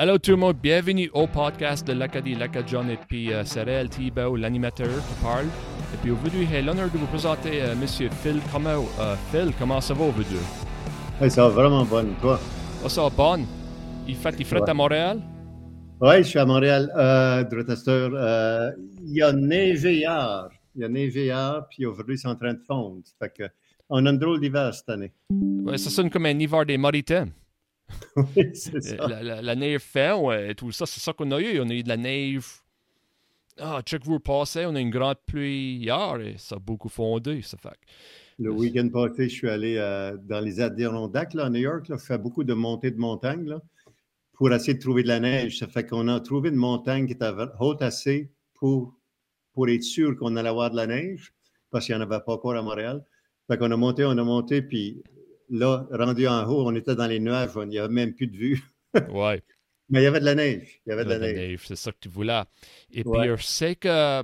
Allô tout le monde, bienvenue au podcast de l'Acadie Lacadjon et puis euh, c'est Réal Thibault, l'animateur qui parle. Et puis aujourd'hui, j'ai l'honneur de vous présenter euh, Monsieur Phil Comment. Euh, Phil, comment ça va aujourd'hui? Hey, ça va vraiment bon, toi? Oh, ça va bon. Il fait, il fait Ouais. à Montréal? Oui, je suis à Montréal, euh, Drotester. Euh, il y a neigé hier. Il y a neigé hier, puis aujourd'hui, c'est en train de fondre. Fait que, on a une drôle d'hiver cette année. Ouais, ça sonne comme un hiver des maritimes. oui, c'est ça. La, la- la neige fin, ouais, et tout ça, c'est ça qu'on a eu. On a eu de la neige. Ah, check vous passez, on a eu une grande pluie hier et ça a beaucoup fondé. Ça fait. Le week-end passé, je suis allé euh, dans les Adirondacks, là, à New York. Là, je fais beaucoup de montées de montagne là, pour essayer de trouver de la neige. Ça fait qu'on a trouvé une montagne qui était haute assez pour, pour être sûr qu'on allait avoir de la neige, parce qu'il n'y en avait pas encore à Montréal. Fait qu'on a monté, on a monté, puis là, rendu en haut, on était dans les nuages, il n'y avait même plus de vue. Ouais. Mais il y avait de la neige. Il y avait de de la neige. neige, c'est ça que tu voulais. Et Ouais. puis, je sais que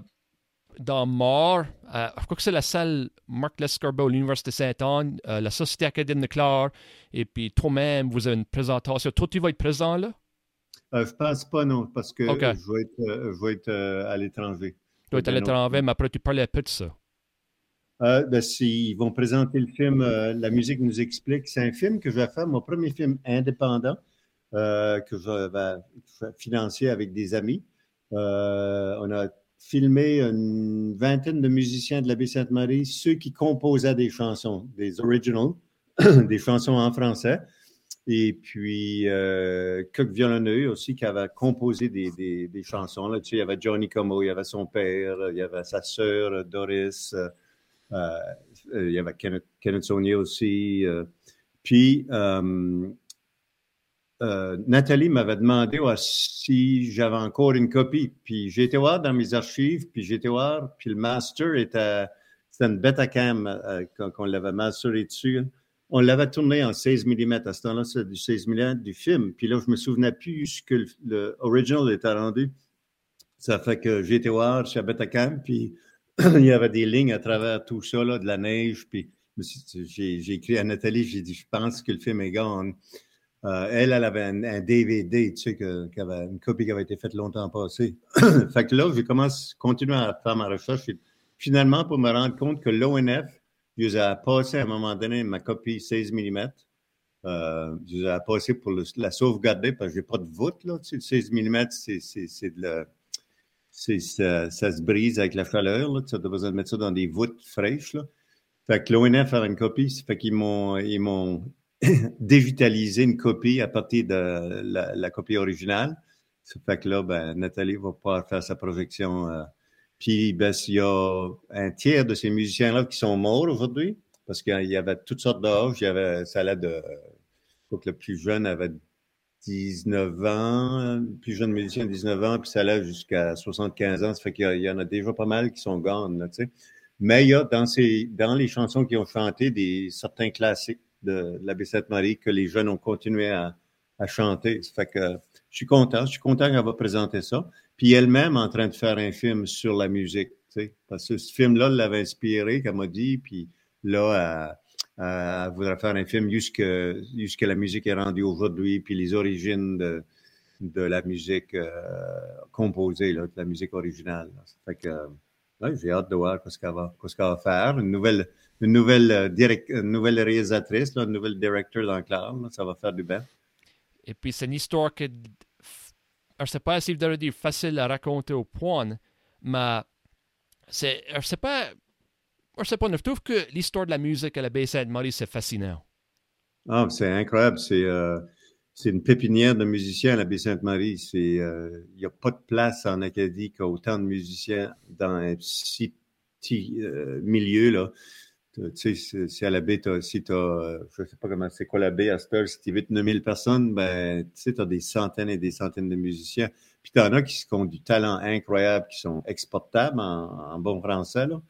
dans Mort, euh, je crois que c'est la salle Marc Lescarbot, l'Université Sainte-Anne, euh, la Société académique de Clare, et puis toi-même, vous avez une présentation. Toi, tu vas être présent là? Euh, je pense pas, non, parce que je vais être, euh, je vais être euh, à l'étranger. Tu vas être à l'étranger, mais après, tu parlais un peu de ça. Euh, ben, si- ils vont présenter le film euh, La musique nous explique. C'est un film que je vais faire, mon premier film indépendant, euh, que je vais financer avec des amis. Euh, on a filmé une vingtaine de musiciens de la baie Sainte-Marie, ceux qui composaient des chansons, des originals, des chansons en français. Et puis, euh, violonneux aussi qui avaient composé des, des, des chansons. Là, tu sais, il y avait Johnny Como, il y avait son père, il y avait sa sœur Doris, euh, il y avait Kenneth, Kenneth aussi. euh. puis, euh, euh, Nathalie m'avait demandé si j'avais encore une copie. Puis j'ai été voir dans mes archives, puis j'ai été voir, puis le master était, c'était une Betacam euh, quand on l'avait masteré dessus. On l'avait tourné en 16 mm. À ce temps-là, c'est du 16 mm du film. Puis là, je me souvenais plus ce que le, était rendu. Ça fait que j'ai été voir chez Betacam, puis il y avait des lignes à travers tout ça, là, de la neige. Puis je j'ai écrit à Nathalie, j'ai dit, je pense que le film est gone. Euh, elle, elle avait un, DVD, tu sais, une copie qui avait été faite longtemps passé. fait que là, j'ai commencé, continué à faire ma recherche. Finalement, pour me rendre compte que l'ONF, je les ai passé à un moment donné ma copie 16 mm. Euh, je les ai passé pour la sauvegarder parce que j'ai pas de voûte, là. Tu sais, le 16 mm, c'est, de la, ça, se brise avec la chaleur, là. Tu as besoin de mettre ça dans des voûtes fraîches, là. Fait que l'ONF avait une copie, ça fait qu'ils m'ont, ils m'ont digitalisé une copie à partir de la, copie originale. Ça fait que là, ben, Nathalie va pouvoir faire sa projection. euh. Puis, ben, il y a un tiers de ces musiciens-là qui sont morts aujourd'hui, parce qu'il y avait toutes sortes d'âges. Il y avait, ça allait de, je que le plus jeune avait 19 ans, plus jeune musicien 19 ans, puis ça allait jusqu'à 75 ans. Ça fait qu'il y en a déjà pas mal qui sont gone, là, tu sais. Mais il y a dans, ces, dans les chansons qui ont chanté des certains classiques de, de l'abbé Sainte-Marie que les jeunes ont continué à, à chanter. Ça fait que je suis content. Je suis content qu'elle va présenter ça. Puis elle-même en train de faire un film sur la musique, tu sais. Parce que ce film-là l'avait inspiré, qu'elle m'a dit. Puis là, elle, elle voudrait faire un film jusque, jusque la musique est rendue aujourd'hui, puis les origines de, la musique euh, composée, là, de la musique originale. là. J'ai hâte de voir ce qu'elle va, ce qu'elle va faire. Une nouvelle, une nouvelle, euh, nouvelle réalisatrice, là, une nouvelle directeur dans le là, ça va faire du bien. Et puis, c'est une histoire que. Je ne sais pas si vous allez dire facile à raconter au point, mais c'est. Je sais pas. Je sais pas, je trouve que l'histoire de la musique à la baie Sainte-Marie, c'est fascinant. Ah, c'est incroyable. C'est euh, c'est une pépinière de musiciens à la baie Sainte-Marie. Euh, il n'y a pas de place en Acadie qui a autant de musiciens dans un si petit euh, milieu là. Tu sais, si à la baie, t'as, si tu as, je sais pas comment, c'est quoi la baie à heure, si tu 9000 personnes, ben, tu sais, as des centaines et des centaines de musiciens. Puis tu en as qui, qui ont du talent incroyable, qui sont exportables en, en bon français, là.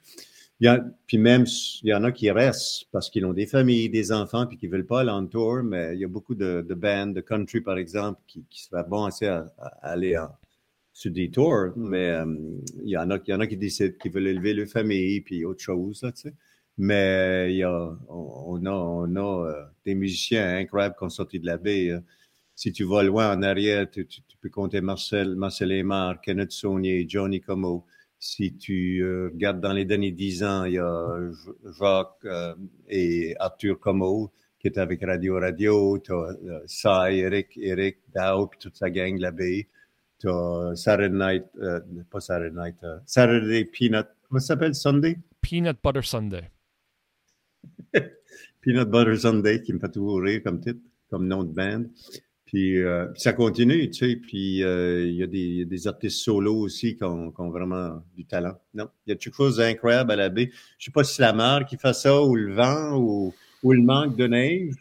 Il y a, puis même, il y en a qui restent parce qu'ils ont des familles, des enfants, puis qui veulent pas aller en tour, mais il y a beaucoup de, de bands, de country, par exemple, qui, qui seraient bons assez à, à aller en, sur des tours, mais euh, il y en a, il y en a qui décident qu'ils veulent élever leur famille, puis autre chose, là, tu sais. Mais il y a, on, on a, on a euh, des musiciens incroyables qui ont sorti de la baie. euh. si tu vas loin en arrière, tu, peux compter Marcel, Marcel Aymar, Kenneth Saunier, Johnny Como. Si tu euh, regardes dans les derniers dix ans, il y a Jacques euh, et Arthur Como qui étaient avec Radio Radio. Tu as euh, Eric, Eric, puis toute sa gang là-bas. Tu as Saturday Night, pas Saturday Night, Saturday Peanut, comment ça s'appelle, Sunday? Peanut Butter Sunday. Peanut Butter Sunday, qui me fait toujours rire comme titre, comme nom de band. Puis, euh, ça continue, tu sais. Puis euh, il y, a des artistes solo aussi qui ont, vraiment du talent. Non, il y a quelque chose d'incroyable à la baie. Je sais pas si c'est la mer qui fait ça, ou le vent, ou, le manque de neige.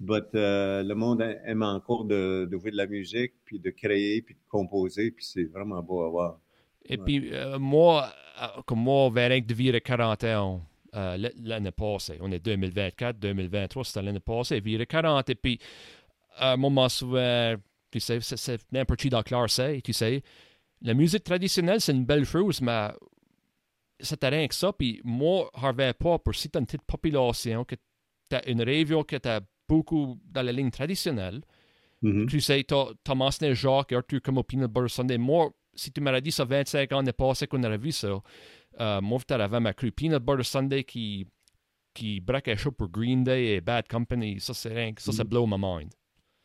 Mais euh, le monde aime encore de, de, jouer de la musique, puis de créer, puis de composer. Puis c'est vraiment beau à voir. Et puis moi, comme moi, Véronique de vivre 40 ans l'année passée. On est 2024, 2023, c'était l'année passée, vivre 40. Et puis à un moment souvent, tu sais, c'est n'importe qui dans classe tu sais. La musique traditionnelle, c'est une belle chose, mais c'est rien que ça. Puis moi, je ne pas pour si tu as une petite population, que tu as une région que tu as beaucoup dans la ligne traditionnelle. Mm-hmm. Tu sais, tu as mentionné Jacques et Arthur comme au Peanut Butter Sunday. Moi, si tu m'aurais dit ça 25 ans n'est passé qu'on aurait vu ça, euh, moi, tu avais ma cru Peanut Butter Sunday qui, qui braquait chaud pour Green Day et Bad Company. Ça, c'est rien, ça, ça mm-hmm. blow my mind.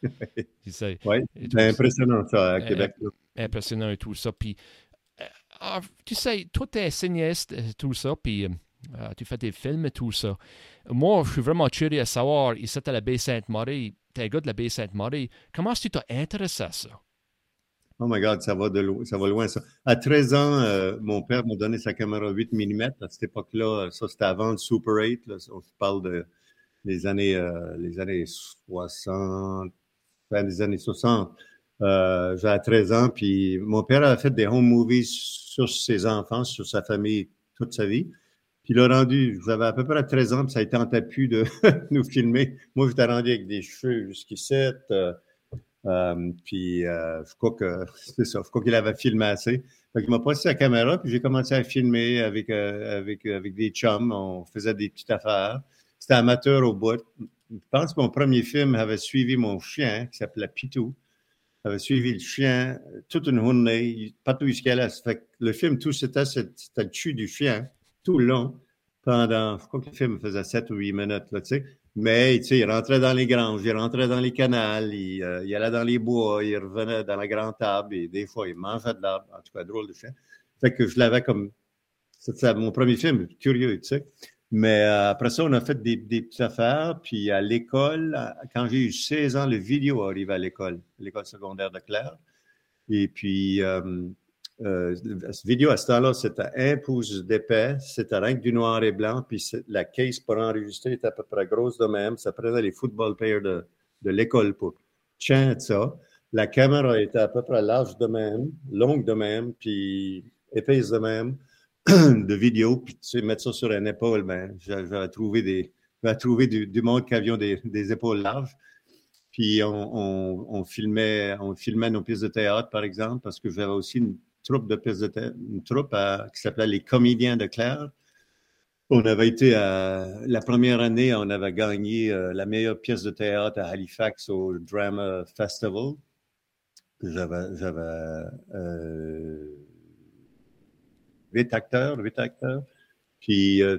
oui, c'est impressionnant ça à Québec. Impressionnant et tout ça. Puis, euh, ah, tu sais, toi, tu es cinéaste, euh, tout ça, puis euh, tu fais des films et tout ça. Moi, je suis vraiment curieux à savoir, ici à la baie Sainte-Marie, tu es un gars de la baie Sainte-Marie, comment est-ce que tu t'es intéressé à ça? Oh my God, ça va, de loin, ça va loin, ça. À 13 ans, mon père m'a donné sa caméra 8 mm. À cette époque-là, ça, c'était avant le Super 8. on parle de les années, les années 60, fin des années 60. Euh, J'avais 13 ans, puis mon père a fait des home movies sur ses enfants, sur sa famille, toute sa vie. Puis il a rendu, j'avais à peu près 13 ans, puis ça a été en tapis de nous filmer. Moi, j'étais rendu avec des cheveux jusqu'ici. Euh, euh, puis euh, je crois que c'est ça, je crois qu'il avait filmé assez. Fait il m'a passé sa caméra, puis j'ai commencé à filmer avec, euh, avec, avec des chums. On faisait des petites affaires. C'était amateur au bout je pense que mon premier film avait suivi mon chien, qui s'appelait Pitou. avait suivi le chien toute une journée, partout allait. Fait le film, tout c'était, c'était le cul du chien, tout long, pendant, je crois que le film faisait 7 ou 8 minutes, là, tu sais. Mais, tu sais, il rentrait dans les granges, il rentrait dans les canals, il, euh, il, allait dans les bois, il revenait dans la grande table, et des fois, il mangeait de l'arbre. En tout cas, drôle de chien. Fait que je l'avais comme, c'était mon premier film, curieux, tu sais. Mais euh, après ça, on a fait des, petites affaires. Puis à l'école, quand j'ai eu 16 ans, le vidéo arrive à l'école, l'école secondaire de Claire. Et puis, euh, euh, ce vidéo à ce temps-là, c'était un pouce d'épais, c'était rien que du noir et blanc. Puis la case pour enregistrer était à peu près grosse de même. Ça prenait les football players de, de l'école pour chanter ça. La caméra était à peu près large de même, longue de même, puis épaisse de même. de vidéos, puis tu sais, mettre ça sur une épaule, ben, j'avais trouvé des, trouvé du, du, monde qui avions des, épaules larges. Puis on, on, on, filmait, on filmait nos pièces de théâtre, par exemple, parce que j'avais aussi une troupe de pièces de théâtre, une troupe qui s'appelait Les Comédiens de Claire. On avait été à, la première année, on avait gagné euh, la meilleure pièce de théâtre à Halifax au Drama Festival. J'avais, j'avais euh, huit acteurs, huit acteurs. Puis euh,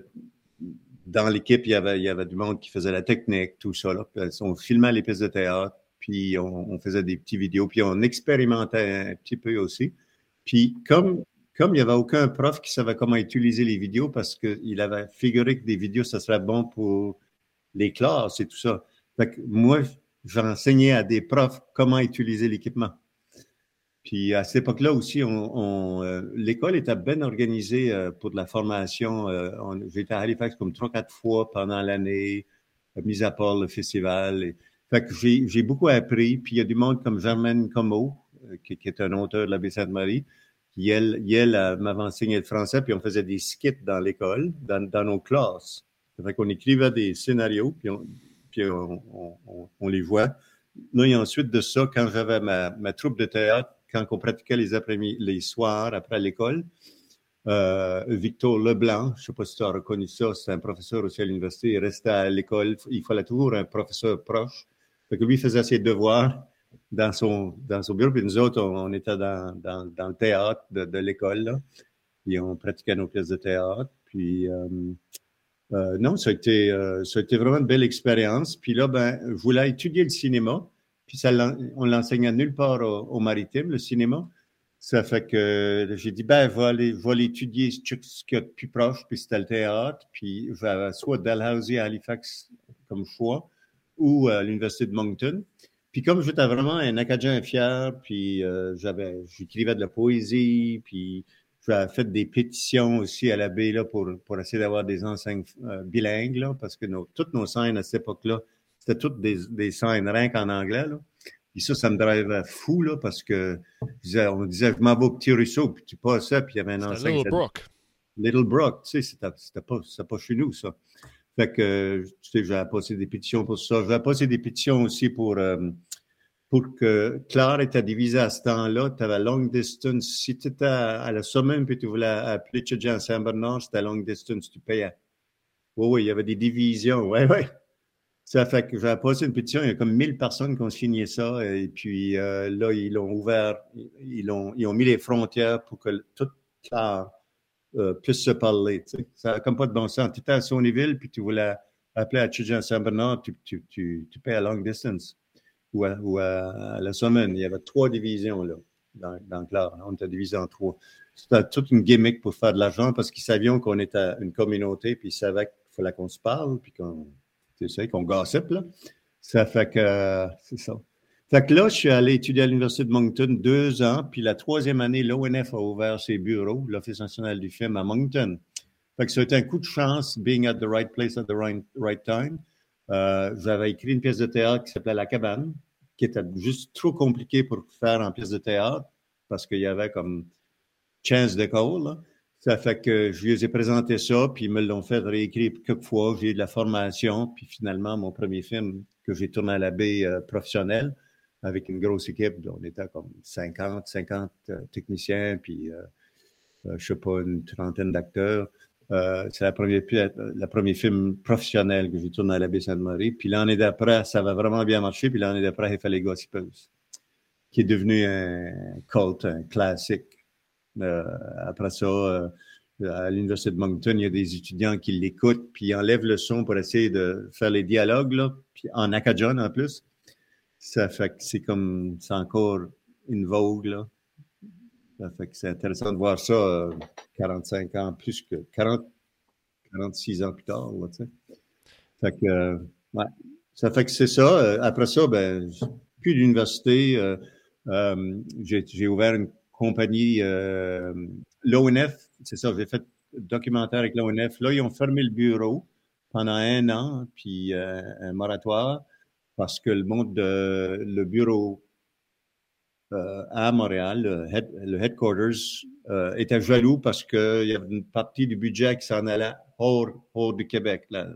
dans l'équipe, il y avait il y avait du monde qui faisait la technique, tout ça. Là. on filmait les pièces de théâtre, puis on, faisait des petits vidéos, puis on expérimentait un petit peu aussi. Puis comme comme il n'y avait aucun prof qui savait comment utiliser les vidéos parce qu'il avait figuré que des vidéos, ça serait bon pour les classes et tout ça. Fait que moi, j'enseignais à des profs comment utiliser l'équipement. Puis à cette époque-là aussi, on, euh, l'école était bien organisée euh, pour de la formation. Euh, J'étais à Halifax comme trois, quatre fois pendant l'année, mis à part le festival. Et, fait que j'ai beaucoup appris. Puis il y a du monde comme Germaine Como, qui, qui, est un auteur de la baie Sainte-Marie, qui, elle, elle m'avait enseigné le français, puis on faisait des skits dans l'école, dans, dans, nos classes. Fait qu'on écrivait des scénarios, puis on, puis on, on, on les voit. Là, et ensuite de ça, quand j'avais ma, ma troupe de théâtre, quand on pratiquait les après-midi, les soirs après l'école. Euh, Victor Leblanc, je ne sais pas si tu as reconnu ça, c'est un professeur aussi à l'université, il restait à l'école, il fallait toujours un professeur proche. Fait que lui faisait ses devoirs dans son, dans son bureau. Puis nous autres, on, était dans, dans, dans, le théâtre de, l'école. Puis on pratiquait nos pièces de théâtre. Puis euh, euh, non, ça a, été, ça a été vraiment une belle expérience. Puis là, ben, je voulais étudier le cinéma. Puis ça, on l'enseignait nulle part au, maritime, le cinéma. Ça fait que j'ai dit, ben, vais aller, étudier ce qu'il y a de plus proche, puis c'était le théâtre. Puis soit Dalhousie à Halifax comme choix, ou à l'Université de Moncton. Puis comme j'étais vraiment un Acadien fier, puis euh, j'avais, j'écrivais de la poésie, puis j'avais fait des pétitions aussi à la baie là, pour, pour essayer d'avoir des enseignes euh, bilingues, là, parce que nos, toutes nos scènes à cette époque-là, c'était toutes des, des scènes rien qu'en anglais. Là. Puis ça, ça me drivait fou, là, parce que on disait, je m'en vais au Petit Ruisseau, puis tu passes ça, puis il y avait un enseigne. Little Brook. Little Brook, tu sais, c'était, pas, pas chez nous, ça. Fait que, tu sais, j'ai passé des pétitions pour ça. J'ai passé des pétitions aussi pour, euh, pour que Claire était divisée à ce temps-là. Tu avais long distance. Si tu étais à, la Somme puis tu voulais appeler à Saint-Bernard, c'était long distance, tu payais. Oui, oui, il y avait des divisions. Oui, oui. Ça fait que j'ai passé une pétition. Il y a comme 1000 personnes qui ont signé ça. Et puis euh, là, ils l'ont ouvert. Ils ont, ils ont mis les frontières pour que toute Claire euh, puissent se parler. Tu sais. Ça n'a comme pas de bon sens. Tu étais à Sonyville, puis tu voulais appeler à Chijan Saint-Bernard, tu, tu, tu, tu payes à long distance ou à, ou à, la semaine. Il y avait trois divisions là, dans, dans Claire. On était divisé en trois. C'était toute une gimmick pour faire de l'argent parce qu'ils savaient qu'on était une communauté, puis ils savaient qu'il fallait qu'on se parle, puis qu'on, tu sais, qu'on gossipe, là. Ça fait que, c'est ça. Fait que là, je suis allé étudier à l'Université de Moncton deux ans, puis la troisième année, l'ONF a ouvert ses bureaux, l'Office national du film à Moncton. Fait que c'était un coup de chance, being at the right place at the right, right time. Euh, j'avais écrit une pièce de théâtre qui s'appelait La Cabane, qui était juste trop compliquée pour faire en pièce de théâtre, parce qu'il y avait comme 15 d'école. Ça fait que je lui ai présenté ça, puis ils me l'ont fait réécrire quelques fois. J'ai eu de la formation, puis finalement, mon premier film que j'ai tourné à la baie euh, professionnelle, avec une grosse équipe. On était comme 50, 50 euh, techniciens, puis euh, euh, je sais pas, une trentaine d'acteurs. Euh, c'est la première, la premier film professionnel que j'ai tourné à la Sainte-Marie. Puis l'année d'après, ça va vraiment bien marcher. Puis l'année d'après, il fallait Gossipers, qui est devenu un cult, un classique. Euh, après ça, à l'Université de Moncton, il y a des étudiants qui l'écoutent, puis enlèvent le son pour essayer de faire les dialogues, puis en acadien en plus. Ça fait que c'est comme, c'est encore une vogue. Ça fait que c'est intéressant de voir ça 45 euh, ans plus que 40, 46 ans plus tard, là. Fait que, euh, ouais. Ça fait que c'est ça. Euh, après ça, ben, plus d'université. j'ai ouvert une compagnie, l'ONF, c'est ça, j'ai fait documentaire avec l'ONF. Là, ils ont fermé le bureau pendant un an, puis un moratoire parce que le monde de le bureau euh, à Montréal, le, headquarters, euh, était jaloux parce qu'il y avait une partie du budget qui s'en allait hors, hors du Québec. La,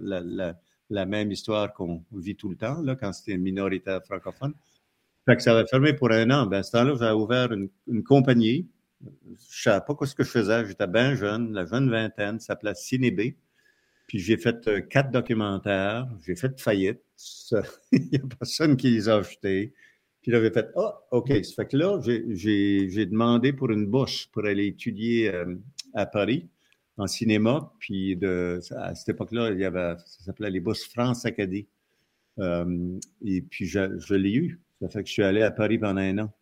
la, même histoire qu'on vit tout le temps, là, quand c'était une minorité francophone. Fait que ça avait fermé pour un an. Ben, à ce temps-là, j'ai ouvert une, une, compagnie. Je savais pas ce que je faisais. J'étais bien jeune, la jeune vingtaine, ça s'appelait Cinébé. Puis j'ai fait euh, quatre documentaires, j'ai fait faillite. Il n'y a personne qui les a achetés. Puis là, j'ai fait Ah, OK. Ça fait que là, j'ai demandé pour une bourse pour aller étudier euh, à Paris en cinéma. Puis de, à cette époque-là, il y avait, ça s'appelait les bourses France Acadie. Euh, et puis je, je l'ai eu. Ça fait que je suis allé à Paris pendant un an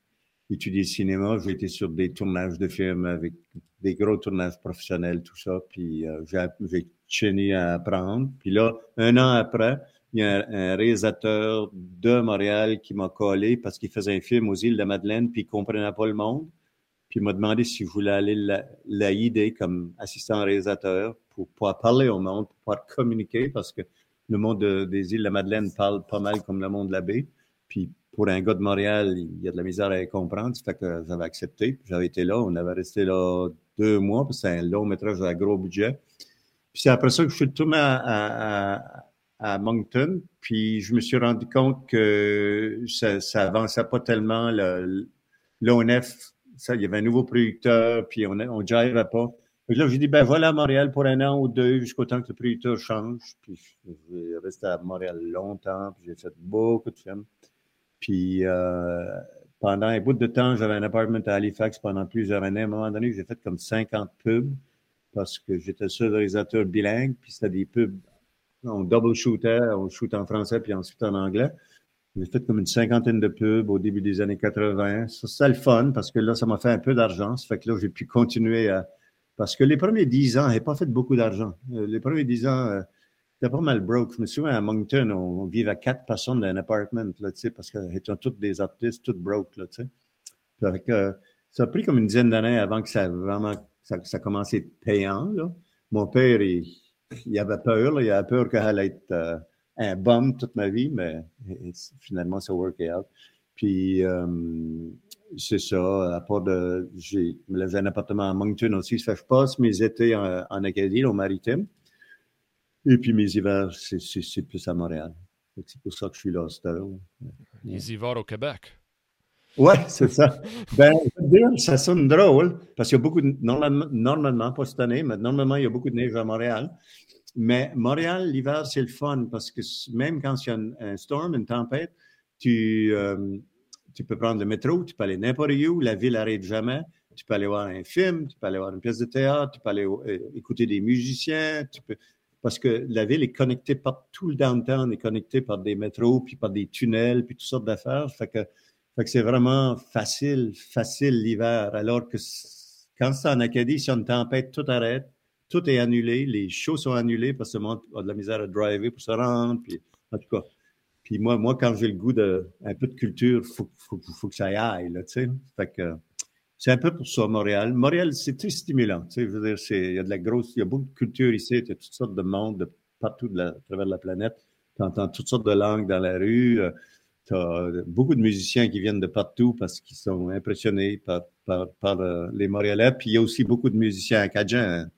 étudier cinéma. J'ai été sur des tournages de films avec des gros tournages professionnels, tout ça. Puis euh, j'ai tenu à apprendre. Puis là, un an après, il y a un, réalisateur de Montréal qui m'a collé parce qu'il faisait un film aux îles de Madeleine, puis il comprenait pas le monde. Puis il m'a demandé si je voulais aller l'aider comme assistant réalisateur pour pouvoir parler au monde, pour pouvoir communiquer, parce que le monde des îles de la Madeleine parle pas mal comme le monde de la baie. Puis pour un gars de Montréal, il y a de la misère à comprendre. Ça fait que j'avais accepté. J'avais été là. On avait resté là deux mois, c'est un long métrage à gros budget. Puis c'est après ça que je suis retourné à, à, à, Moncton. Puis je me suis rendu compte que ça, ça avançait pas tellement. L'ONF, il y avait un nouveau producteur, puis on on j'arrivais pas. Là, j'ai dit, ben voilà à Montréal pour un an ou deux, jusqu'au temps que le producteur change. Puis j'ai resté à Montréal longtemps, puis j'ai fait beaucoup de films. Puis euh, pendant un bout de temps, j'avais un appartement à Halifax pendant plusieurs années. À un moment donné, j'ai fait comme 50 pubs parce que j'étais seul réalisateur bilingue, puis c'était des pubs, on double shootait, on shoot en français puis ensuite en anglais. J'ai fait comme une cinquantaine de pubs au début des années 80. Ça, c'est le fun parce que là, ça m'a fait un peu d'argent. Ça fait que là, j'ai pu continuer à... Parce que les premiers dix ans, j'ai pas fait beaucoup d'argent. Euh, les premiers dix ans, euh, c'était pas mal broke. Je me souviens, à Moncton, on, vivait à quatre personnes dans un appartement, là, parce qu'ils étaient tous des artistes, tous broke, là, tu sais. Euh, ça a pris comme une dizaine d'années avant que ça vraiment, ça, ça commençait payant, là. Mon père, il, avait peur, là, il avait peur qu'elle allait être un bum toute ma vie, mais finalement, ça workait out. Puis, euh, c'est ça. À part de, j'ai, un appartement à Moncton aussi. Ça je passe mes étés en, Acadie, au maritime. Et puis, mes hivers, c'est, c'est, plus à Montréal. C'est pour ça que je suis là, c'est Les hivers au Québec. Ouais, c'est ça. Ben, ça sonne drôle, parce qu'il y a beaucoup de, normalement, pas cette année, mais normalement, il y a beaucoup de neige à Montréal. Mais Montréal, l'hiver, c'est le fun parce que même quand il y a un, storm, une tempête, tu, euh, tu peux prendre le métro, tu peux aller n'importe où, la ville n'arrête jamais. Tu peux aller voir un film, tu peux aller voir une pièce de théâtre, tu peux aller euh, écouter des musiciens, tu peux, parce que la ville est connectée par tout le downtown est connecté par des métros, puis par des tunnels, puis toutes sortes d'affaires. Fait que, fait que c'est vraiment facile, facile l'hiver. Alors que quand c'est en Acadie, si a une tempête, tout arrête tout est annulé, les shows sont annulés parce que le monde a de la misère à driver pour se rendre. Puis, en tout cas, puis moi, moi quand j'ai le goût de un peu de culture, faut, faut, faut que ça y aille, tu sais. Fait que c'est un peu pour ça, Montréal. Montréal, c'est très stimulant, tu sais. Je veux dire, il y a de la grosse, il y a beaucoup de culture ici, il y a toutes sortes de monde de partout de la, à travers la planète. Tu entends toutes sortes de langues dans la rue. Euh, tu as beaucoup de musiciens qui viennent de partout parce qu'ils sont impressionnés par, par, par euh, les Montréalais. Puis il y a aussi beaucoup de musiciens acadiens. Hein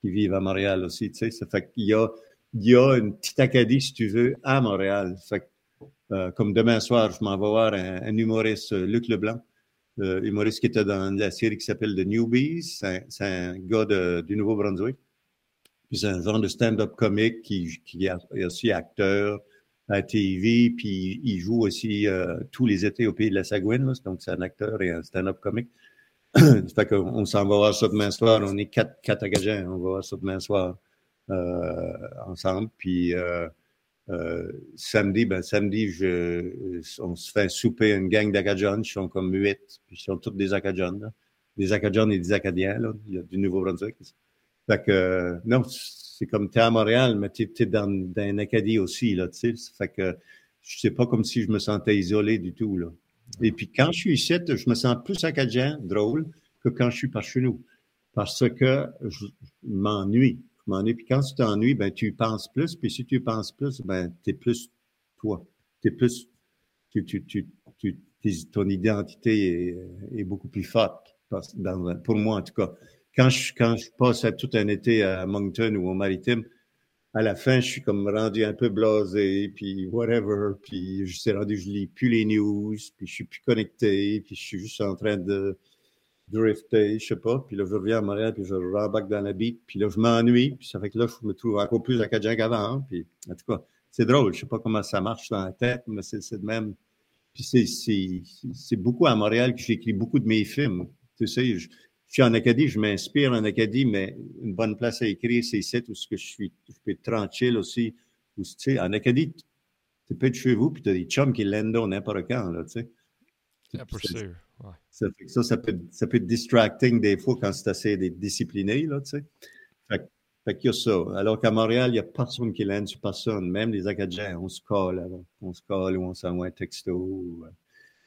qui vivent à Montréal aussi, tu sais. Ça fait qu'il y a, il y a une petite acadie, si tu veux, à Montréal. Ça fait euh, comme demain soir, je m'en vais voir un, humoriste, euh, Luc Leblanc, euh, humoriste qui était dans la série qui s'appelle The Newbies. C'est un, gars du Nouveau-Brunswick. C'est un genre de stand-up comique qui, est aussi acteur à TV, puis il joue aussi euh, tous les étés au Pays de la Sagouine. donc c'est un acteur et un stand-up comique. fait qu'on s'en va voir ça demain soir. On est quatre, quatre On va voir ça demain soir euh, ensemble. Puis euh, samedi, ben samedi, je, on se fait souper une gang d'Acadiens. Ils sont comme huit. Puis ils sont tous des Acadiens. Des Acadiens et des Acadiens. Là. Il y a du Nouveau-Brunswick. Fait que non, c'est comme tu es à Montréal, mais tu es, dans, dans un Acadie aussi. Là, tu sais. Fait que sais pas comme si je me sentais isolé du tout. Là. Et puis quand je suis ici, je me sens plus acadien, drôle, que quand je suis par chez nous. Parce que je m'ennuie. M'ennuie. Puis quand tu t'ennuies, ben, tu penses plus. Puis si tu penses plus, ben, t'es plus toi. T'es plus, tu, tu, tu, tu, ton identité est, beaucoup plus forte. Pour moi, en tout cas. Quand je, quand je passe tout un été à Moncton ou au Maritime, à la fin, je suis comme rendu un peu blasé, puis whatever, puis je suis rendu, je lis plus les news, puis je suis plus connecté, puis je suis juste en train de drifter, je sais pas, puis là, je reviens à Montréal, puis je rembarque dans la beat, puis là, je m'ennuie, puis ça fait que là, je me trouve encore plus acadien qu'avant, hein, puis en tout cas, c'est drôle, je sais pas comment ça marche dans la tête, mais c'est de même. Puis c'est beaucoup à Montréal que j'écris beaucoup de mes films. Tu sais, je, je suis en Acadie, je m'inspire en Acadie, mais une bonne place à écrire, c'est ici où je suis, je peux être tranquille aussi. tu sais, en Acadie, tu peux être chez vous, puis tu as des chums qui l'endent n'importe quand, là, tu sais. C'est Ça, ça, ça, peut, ça peut être distracting des fois quand c'est assez discipliné, là, tu sais. Fait, fait qu'il y a ça. Alors qu'à Montréal, il n'y a personne qui l'aide sur personne. Même les Acadiens, on se colle, on se colle ou on s'envoie un texto.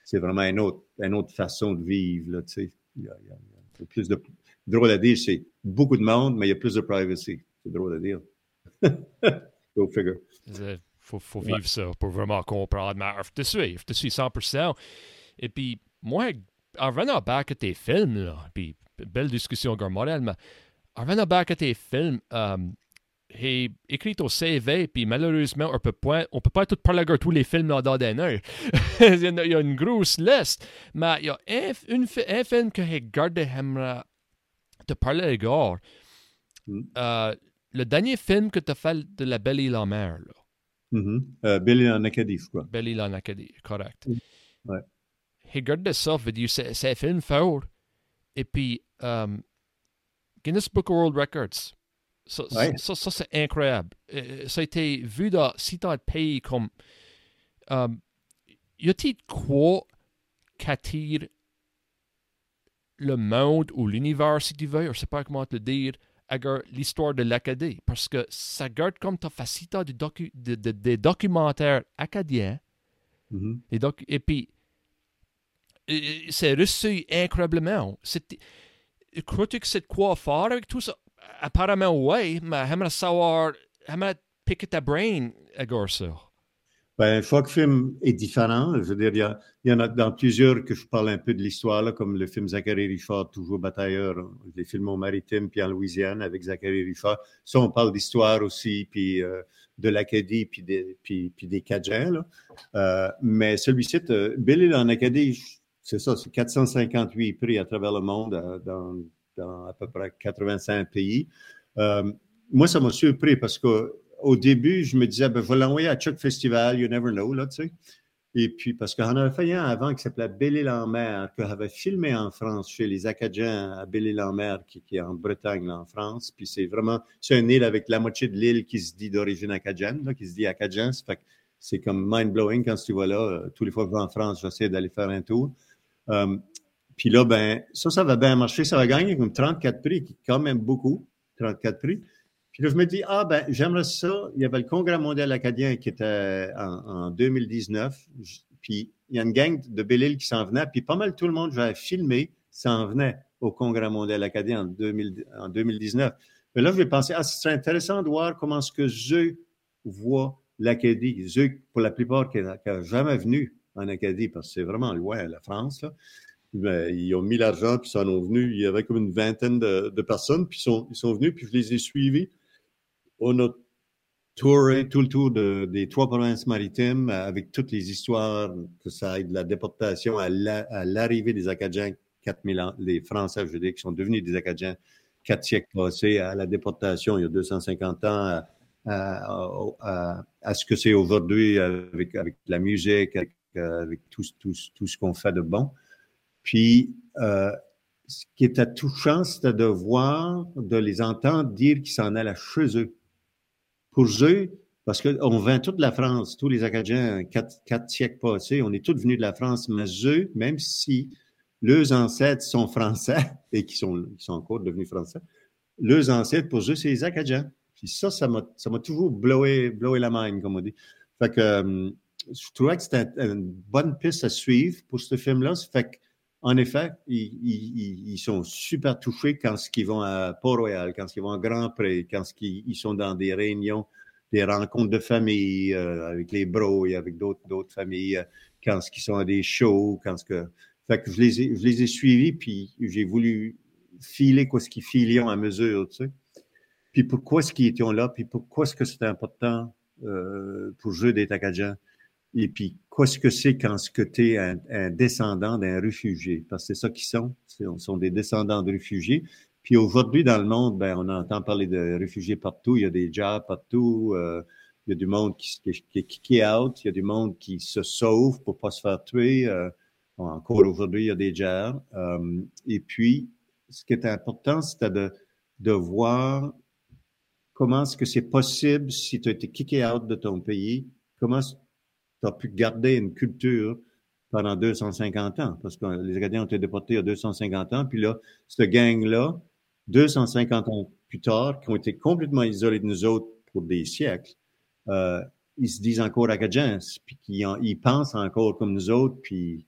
C'est vraiment une autre, une autre façon de vivre, là, tu sais. Il y a, plus de. Drôle à dire, c'est beaucoup de monde, mais il y a plus de privacy. C'est drôle à dire. Go figure. Il faut, faut, vivre ça pour vraiment comprendre. Mais je te suis, je te suis 100%. Et puis, moi, en revenant back à tes films, là, puis belle discussion, Gormodel, mais en revenant back à tes films, j'ai écrit au CV, puis malheureusement, on peut pas, on peut pas tout parler de tous les films dans d'un heure. il, y a une grosse liste, mais il y a un, une, un film que j'ai gardé de parler de. Mm. Euh, le dernier film que tu as fait de La Belle et la Mer. Là. Mm -hmm. uh, Belle en Acadie, je crois. Belle en Acadie, correct. Mm. Ouais. Regarde ça, dire, c'est, c'est un film fort. Et puis, euh, Guinness Book of World Records. Ça, Ouais. ça, ça, c'est incroyable. Euh, ça a été vu dans de pays comme. Euh, y a-t-il quoi qu'attire le monde ou l'univers, si tu veux, je sais pas comment te le dire, l'histoire de l'Acadie? Parce que ça garde comme ta facilité des, docu- de- documentaires acadiens. Mhm. Doc- et puis, euh, c'est reçu incroyablement. Crois-tu que c'est quoi faire avec tout ça? Apparemment, oui, mais j'aimerais savoir, j'aimerais piquer ta brain à ça. Ben, chaque film est différent. Je veux dire, il y, a- il y en a dans plusieurs que je parle un peu de l'histoire, comme le film Zachary Richard, toujours batailleur, les films au maritime, puis en Louisiane avec Zachary Richard. Ça, on parle d'histoire aussi, puis euh, de l'Acadie, puis des, puis, puis des Cajuns. là. Euh, mais celui-ci, euh, Bill en Acadie, c'est ça, c'est 458 prix à travers le monde, euh, dans, à peu près 85 pays. Euh, moi, ça m'a surpris parce que au début, je me disais, ben, vais l'envoyer à Chuck Festival, you never know, là, tu sais. Et puis, parce qu'on avait fait un avant qui s'appelait Belle-Île-en-Mer, que j'avais filmé en France chez les Acadiens à Belle-Île-en-Mer, qui, est en Bretagne, en France. Puis c'est vraiment, c'est une île avec la moitié de l'île qui se dit d'origine acadienne, là, qui se dit acadien. C'est comme mind-blowing quand tu vas là. Tous les fois que je vais en France, j'essaie d'aller faire un tour. Euh, puis là, ben, ça, ça va bien marcher. Ça va gagner comme 34 prix, qui est quand même beaucoup, 34 prix. Puis là, je me dis, ah ben, j'aimerais ça. Il y avait le Congrès mondial acadien qui était en, en 2019. J- Puis il y a une gang de Belle-Île qui s'en venait. Puis pas mal tout le monde, j'avais filmé, s'en venait au Congrès mondial acadien en, 2000 en 2019. Mais là, je vais penser, ah, ce serait intéressant de voir comment est-ce que je vois l'Acadie. Eux, pour la plupart, qui n'ont jamais venu en Acadie, parce que c'est vraiment loin, la France, là. Ben, ils ont mis l'argent, puis ils s'en ont venus. Il y avait comme une vingtaine de, personnes, puis ils sont, venus, puis je les ai suivis. On a touré tout le tour de- des trois provinces maritimes euh, avec toutes les histoires, que ça aille de la déportation à la- à l'arrivée des Acadiens, 4000 ans, les Français, je veux dire, qui sont devenus des Acadiens quatre siècles passés, à la déportation il y a 250 ans, à, à- à- ce que c'est aujourd'hui avec, avec la musique, avec, avec tout, ce qu'on fait de bon. Puis, euh, ce qui était touchant, c'était de voir, de les entendre dire qu'ils s'en allaient chez eux. Pour eux, parce qu'on vient toute la France, tous les Acadiens, quatre, siècles passés, on est tous venus de la France, mais eux, même si leurs ancêtres sont français et qui sont, sont encore devenus français, leurs ancêtres, pour eux, c'est les Acadiens. Puis ça, ça m'a, toujours blowé, blowé la mind, comme on dit. Fait que, euh, je trouvais que c'était une bonne piste à suivre pour ce film-là. Fait que, en effet, ils, ils, ils sont super touchés quand ils vont à Port-Royal, quand ils vont à Grand-Pré, quand ils, ils sont dans des réunions, des rencontres de famille euh, avec les bros et avec d'autres, familles, euh, quand ils sont à des shows, quand ce que... Fait que je les ai, je les ai suivis, puis j'ai voulu filer quoi ce qu'ils filaient à mesure, tu sais. Puis pourquoi est-ce qu'ils étaient là, puis pourquoi est-ce que c'était important euh, pour eux d'être Acadiens. Et puis, qu'est-ce que c'est quand ce que tu es un, un descendant d'un réfugié? Parce que c'est ça qu'ils sont. Ce sont des descendants de réfugiés. Puis aujourd'hui, dans le monde, ben, on entend parler de réfugiés partout. Il y a des jobs partout. euh, il y a du monde qui, qui, qui, est out. Il y a du monde qui se sauve pour pas se faire tuer. euh, encore aujourd'hui, il y a des jobs. Euh, et puis, ce qui est important, c'était de, de voir comment est-ce que c'est possible si tu as été kické out de ton pays, comment tu as pu garder une culture pendant 250 ans, parce que les Acadiens ont été déportés il y a 250 ans, puis là, cette gang-là, 250 ans plus tard, qui ont été complètement isolés de nous autres pour des siècles, euh, ils se disent encore Acadiens, puis ils pensent encore comme nous autres, puis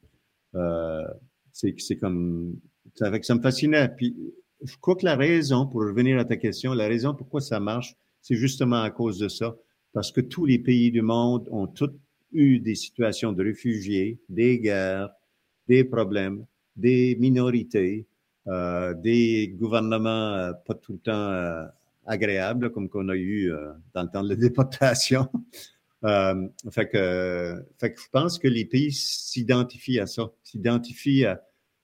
euh, c'est comme... Ça, ça me fascinait. Puis je crois que la raison, pour revenir à ta question, la raison pourquoi ça marche, c'est justement à cause de ça. Parce que tous les pays du monde ont tous eu des situations de réfugiés, des guerres, des problèmes, des minorités, euh, des gouvernements euh, pas tout le temps euh, agréables, comme qu'on a eu euh, dans le temps de la déportation. Euh, fait, que, fait que je pense que les pays s'identifient à ça, s'identifient à,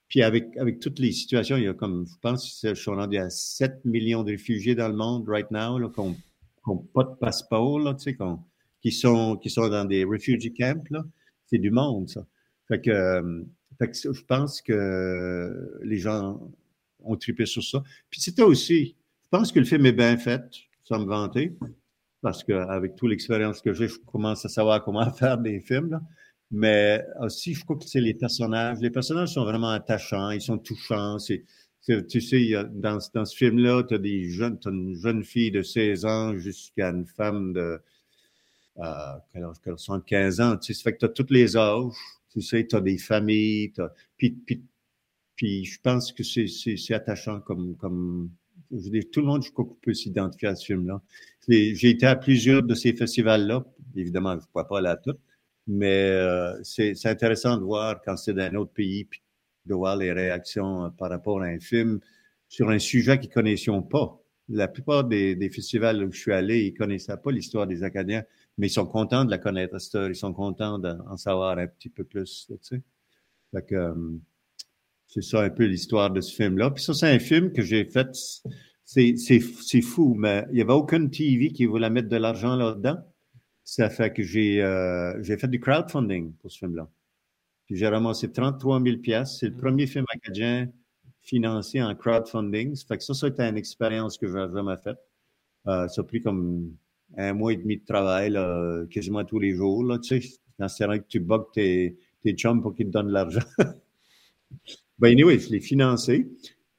puis avec, avec toutes les situations, il y a comme, je pense, je suis rendu à 7 millions de réfugiés dans le monde right now, là, qui n'ont pas de passeport, là, tu sais, qu'on- qui sont, qui sont dans des refugee camps, là. C'est du monde, ça. Fait que, euh, fait que je pense que les gens ont trippé sur ça. Puis c'était aussi, je pense que le film est bien fait, sans me vanter, parce qu'avec toute l'expérience que j'ai, je commence à savoir comment faire des films. Là. Mais aussi, je crois que c'est les personnages. Les personnages sont vraiment attachants, ils sont touchants. C'est, tu sais, dans, dans ce film-là, tu as des jeunes, as une jeune fille de 16 ans jusqu'à une femme de euh, 75 ans. Tu sais, ça fait que tu as tous les âges. Tu sais, tu as des familles. Puis, puis, puis, je pense que c'est attachant comme, comme je dis, tout le monde, je crois, peut s'identifier à ce film-là. J'ai été à plusieurs de ces festivals-là. Évidemment, je ne pourrais pas aller à toutes. Mais euh, c'est intéressant de voir quand c'est dans un autre pays, puis de voir les réactions euh, par rapport à un film sur un sujet qu'ils ne connaissaient pas. La plupart des, des, festivals où je suis allé, ils ne connaissaient pas l'histoire des Acadiens, mais ils sont contents de la connaître, Ils sont contents d'en savoir un petit peu plus. Tu sais. Fait euh, c'est ça un peu l'histoire de ce film-là. Puis ça, c'est un film que j'ai fait. C'est fou, mais il n'y avait aucune TV qui voulait mettre de l'argent là-dedans. Ça fait que j'ai euh, fait du crowdfunding pour ce film-là. Puis j'ai ramassé 33 000 C'est le mm. premier film acadien financé en crowdfunding. Ça fait que ça, ça a été une expérience que j'ai jamais faite. Euh, ça a pris comme un mois et demi de travail, là, quasiment tous les jours. Là, tu sais, c'est vrai que tu bugs tes, tes chums pour qu'ils te donnent l'argent. ben anyway, je l'ai financé.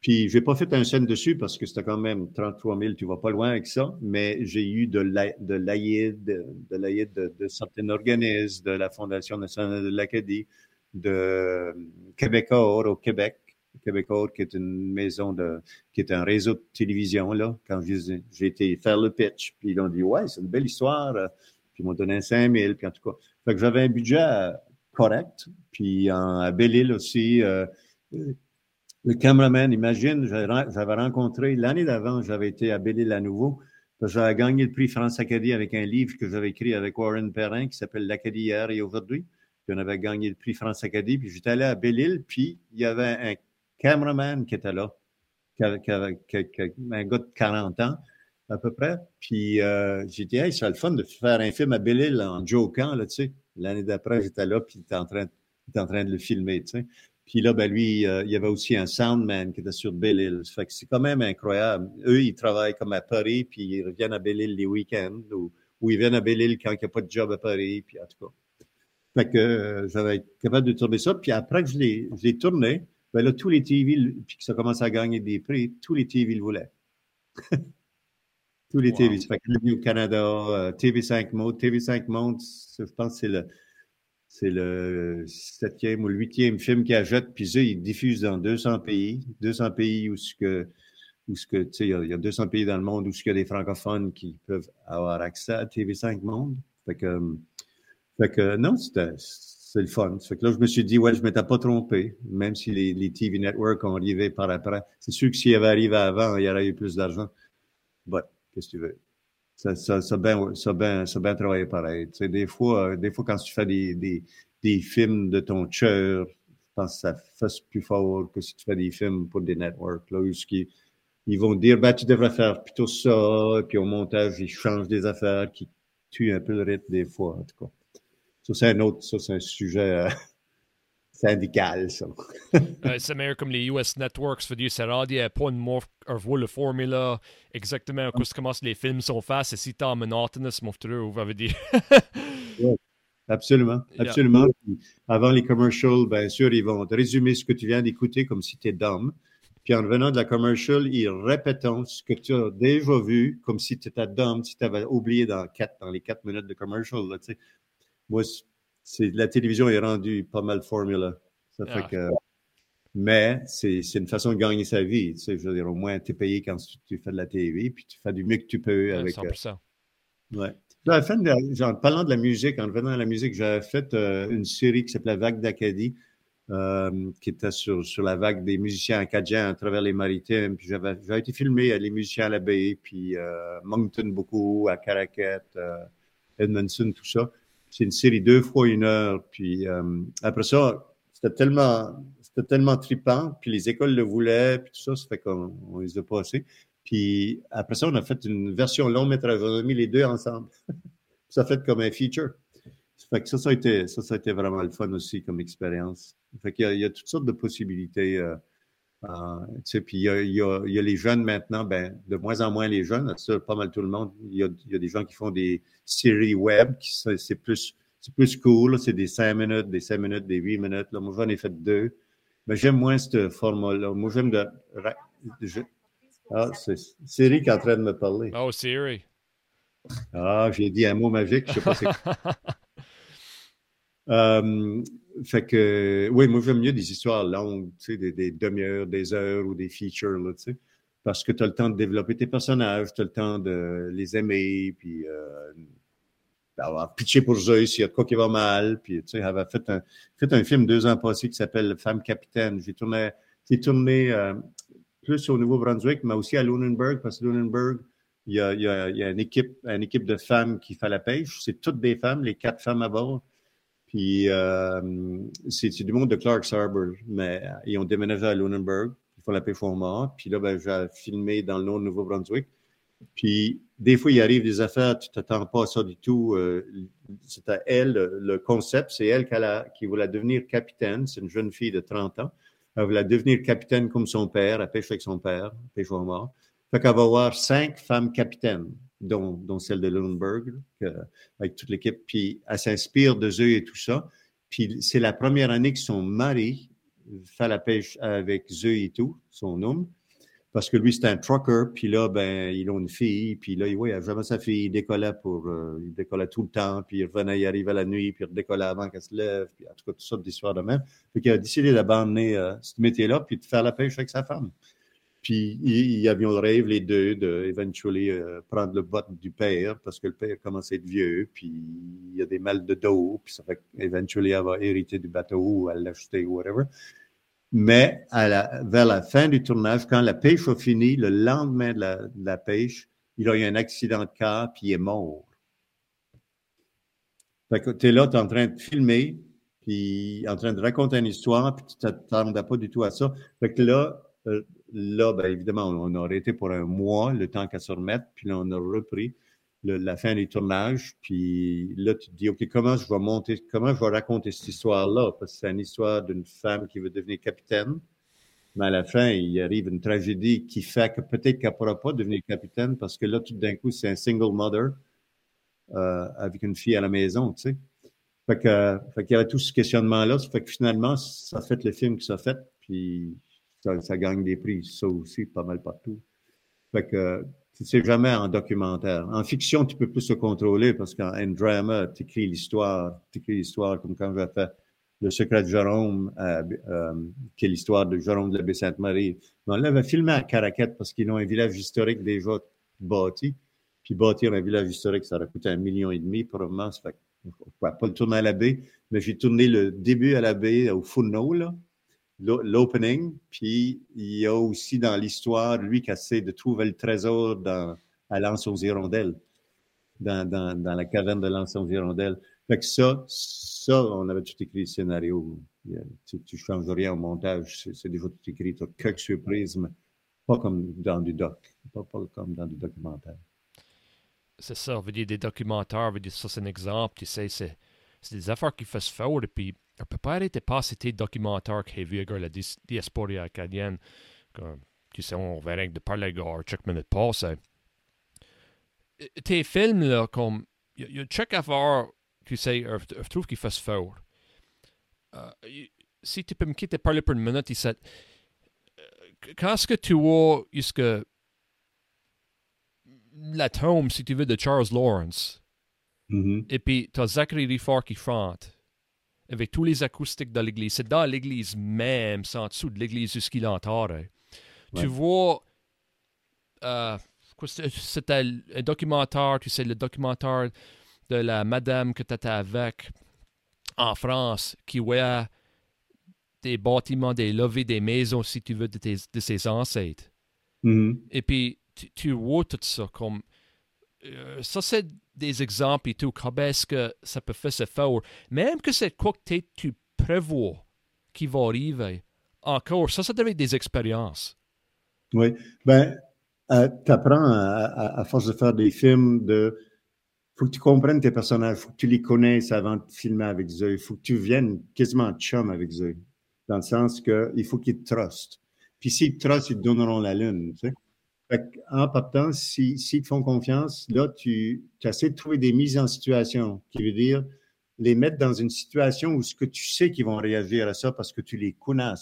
Puis, j'ai pas fait un scène dessus parce que c'était quand même 33 000, tu vas pas loin avec ça, mais j'ai eu de l'aide de l'aide de, de, certains organismes, de la Fondation nationale de l'Acadie, de Québecor au Québec, Québecor qui est une maison de, qui est un réseau de télévision, là, quand j'ai été faire le pitch, puis ils ont dit, ouais, c'est une belle histoire, puis ils m'ont donné 5 000, puis en tout cas. Fait que j'avais un budget correct, puis en, à Belle-Île aussi, euh, le cameraman, imagine, j'avais rencontré, l'année d'avant, j'avais été à Belle-Île à nouveau, j'avais gagné le prix France Acadie avec un livre que j'avais écrit avec Warren Perrin qui s'appelle L'Acadie hier et aujourd'hui. Puis on avait gagné le prix France Acadie. Puis j'étais allé à Belle-Île, puis il y avait un cameraman qui était là, qui avait, un gars de 40 ans à peu près. Puis euh, j'ai dit, hey, c'est le fun de faire un film à Belle-Île en jokant, là, tu sais. L'année d'après, j'étais là, puis il était en train, en train de le filmer, tu sais. Puis là, ben lui, euh, il y avait aussi un soundman qui était sur Belle-Île. Fait que c'est quand même incroyable. Eux, ils travaillent comme à Paris, puis ils reviennent à Belle-Île les week-ends, ou, ils viennent à Belle-Île quand il n'y a pas de job à Paris, puis en tout cas. Fait que euh, j'avais été capable de tourner ça. Puis après que je l'ai tourné, ben là, tous les TV, puis que ça commence à gagner des prix, tous les TV le voulaient. tous les TV. Fait que au Canada, euh, TV5 Mode. TV5 Mode, je pense que c'est le c'est le septième ou le huitième film qu'ils achètent, puis ça, ils diffusent dans 200 pays. 200 pays où ce que, où ce que, tu sais, il y, a 200 pays dans le monde où il y a des francophones qui peuvent avoir accès à TV5 Monde. Fait que, fait que non, c'est le fun. Fait que là, je me suis dit, ouais, je m'étais pas trompé, même si les, les TV networks ont arrivé par après. C'est sûr que s'il avait arrivé avant, il y aurait eu plus d'argent. But, qu'est-ce que tu veux? ça, ça, ça bien, ça bien, ça bien travaillé pareil. Tu sais, des fois, euh, des fois, quand tu fais des, des, des films de ton cœur, je pense que ça fait plus fort que si tu fais des films pour des networks, là, où ils, ils vont dire, ben, tu devrais faire plutôt ça, puis au montage, ils changent des affaires qui tuent un peu le rythme des fois, en tout cas. Ça, c'est un autre, ça, c'est un sujet, euh, syndical, ça. c'est meilleur comme les US Networks, veut dire, ça pas une mort, revoir la formule exactement comment les films sont faits, c'est si t'as monotonous, mon frère, vous avez dire. absolument, absolument. Avant les commercials, bien sûr, ils vont te résumer ce que tu viens d'écouter comme si tu es d'homme. Puis en revenant de la commercial, ils répètent ce que tu as déjà vu, comme si tu étais d'homme, si tu avais oublié dans, quatre, dans les quatre minutes de commercial. Là, Moi, la télévision est rendue pas mal formula. Ça fait ah. que, mais c'est une façon de gagner sa vie. Tu sais, je veux dire, au moins, tu es payé quand tu, fais de la TV, puis tu fais du mieux que tu peux avec. 100%. Euh, ouais. en parlant de la musique, en revenant à la musique, j'avais fait euh, une série qui s'appelait Vague d'Acadie, euh, qui était sur, sur la vague des musiciens acadiens à travers les maritimes. Puis j'avais été filmé à les musiciens à la baie, puis Moncton beaucoup, à Caracat, Edmondson, tout ça c'est une série deux fois une heure. Puis euh, après ça, c'était tellement, c'était tellement trippant. Puis les écoles le voulaient, puis tout ça, ça fait qu'on on les a passés. Puis après ça, on a fait une version long métrage. On a mis les deux ensemble. ça fait comme un feature. Ça fait que ça, ça a, été, ça, ça a été vraiment le fun aussi comme expérience. Fait qu'il y, a, il y a toutes sortes de possibilités. Euh, tu sais, puis il y, a, il, y a, il y, a, les jeunes maintenant, ben, de moins en moins les jeunes, ça, pas mal tout le monde. Il y a, il y a des gens qui font des séries web, qui c'est plus, c'est plus cool, c'est des cinq minutes, des cinq minutes, des huit minutes. Là. Moi, j'en ai fait deux. Mais j'aime moins ce format-là. Moi, j'aime de. Je, ah, c'est Siri qui est en train de me parler. Oh, Siri. Ah, j'ai dit un mot magique, je sais pas c'est euh, fait que, oui, moi, j'aime mieux des histoires longues, tu sais, des, des demi-heures, des heures ou des features, là, tu sais, parce que tu as le temps de développer tes personnages, tu as le temps de les aimer, puis euh, d'avoir pitché pour eux s'il y a quoi qui va mal, puis, tu sais, j'avais fait un, fait un film deux ans passés qui s'appelle Femme capitaine. J'ai tourné, j'ai tourné euh, plus au Nouveau-Brunswick, mais aussi à Lunenburg, parce que Lunenburg, il y a, y a, y a une, équipe, une équipe de femmes qui fait la pêche. C'est toutes des femmes, les quatre femmes à bord. Puis euh, c'est du monde de Clark's Harbor, mais ils ont déménagé à Lunenburg. Ils font la mort. Puis là, ben, j'ai filmé dans le Nouveau-Brunswick. Puis des fois, il arrive des affaires, tu t'attends pas à ça du tout. Euh, c'est à elle, le concept, c'est elle qui, a, qui voulait devenir capitaine. C'est une jeune fille de 30 ans. Elle voulait devenir capitaine comme son père. Elle pêche avec son père, pêche au mort. Fait qu'elle va avoir cinq femmes capitaines, dont, celle de Lundberg, avec toute l'équipe. Puis elle s'inspire de eux et tout ça. Puis c'est la première année que son mari fait la pêche avec eux et tout, son homme. Parce que lui, c'est un trucker, puis là, ben, ils ont une fille, puis là, oui, il a jamais sa fille, il décollait pour, euh, décollait tout le temps, puis il revenait, il arrivait la nuit, puis il redécollait avant qu'elle se lève, puis en tout cas, tout ça d'histoire de même. Fait qu'il a décidé d'abandonner euh, ce métier-là, puis de faire la pêche avec sa femme. Puis ils, avaient le rêve, les deux, de euh, prendre le bot du père, parce que le père commence à être vieux, puis il a des mal de dos, puis ça fait qu'éventuellement, elle va hériter du bateau ou elle l'acheter ou whatever. Mais à la, vers la fin du tournage, quand la pêche a fini, le lendemain de la, de la pêche, il a eu un accident de car, puis il est mort. Fait que tu es là, tu es en train de filmer, puis en train de raconter une histoire, puis tu t'attendais pas du tout à ça. Fait que là, euh, là, ben, évidemment, on a arrêté pour un mois, le temps qu'à se remettre, puis là, on a repris la fin du tournage, puis là, tu te dis, OK, comment je vais monter, comment je vais raconter cette histoire-là? Parce que c'est une histoire d'une femme qui veut devenir capitaine, mais à la fin, il arrive une tragédie qui fait que peut-être qu'elle ne pourra pas devenir capitaine parce que là, tout d'un coup, c'est un single mother euh, avec une fille à la maison, tu sais. Fait qu'il y avait tout ce questionnement-là. Fait que finalement, ça fait le film que ça fait, puis ça, gagne des prix, ça aussi, pas mal partout. Fait que c'est jamais en documentaire. En fiction, tu peux plus se contrôler parce qu'en drama, tu écris l'histoire, tu écris l'histoire comme quand j'ai fait Le secret de Jérôme, euh, euh, qui est l'histoire de Jérôme de la Baie-Sainte-Marie. On l'avait filmé à Caraquette parce qu'ils ont un village historique déjà bâti. Puis bâtir un village historique, ça aurait coûté un million et demi, probablement. Ça fait pas le tourner à la baie, mais j'ai tourné le début à la baie, au Fourneau, là l'opening, puis il y a aussi dans l'histoire, lui qui essaie de trouver le trésor dans, à l'Anse aux dans, la caverne de l'Anse aux Hirondelles. Fait que ça, ça, on avait tout écrit le scénario. Tu, tu changes rien au montage, c'est déjà tout écrit. Tu as quelques surprises, mais pas comme dans du doc, pas, comme dans du documentaire. C'est ça, on veut dire des documentaires, veut dire ça c'est un exemple, tu sais, c'est des affaires qui font fort, et puis on peut pas arrêter de passer tes documentaires qui vu la diaspora acadienne. Comme, tu sais, on verrait de parler de chaque minute passe. Tes films, là, comme, il y a chaque affaire, tu sais, je trouve qu'il fait fort. Uh, si tu peux me quitter parler pour une minute, il sait, quand est-ce que tu vois jusque la tombe, si tu veux, de Charles Lawrence, mm -hmm. et puis tu as Zachary Riffard qui chante, avec tous les acoustiques de l'église. C'est dans l'église même, c'est en dessous de l'église jusqu'il entend. Hein. Tu vois, euh, c'était un documentaire, tu sais, le documentaire de la madame que tu étais avec en France qui voyait des bâtiments, des levées, des maisons, si tu veux, de, de ses ancêtres. Mm-hmm. Et puis, tu, tu, vois tout ça comme. Euh, ça, c'est des exemples et tout, comment est-ce que ça peut faire se faire. Même que c'est quoi que tu prévois qui va arriver, encore, ça, ça devait être des expériences. Oui. Ben, euh, tu apprends à, force de faire des films de faut que tu comprennes tes personnages, faut que tu les connaisses avant de filmer avec eux. Il faut que tu viennes quasiment chum avec eux. Dans le sens que il faut qu'ils te trustent. Puis s'ils te trustent, ils te donneront la lune. Tu sais? En partant, s'ils si, te font confiance, là, tu, essaies de trouver des mises en situation, qui veut dire les mettre dans une situation où ce que tu sais qu'ils vont réagir à ça parce que tu les connais.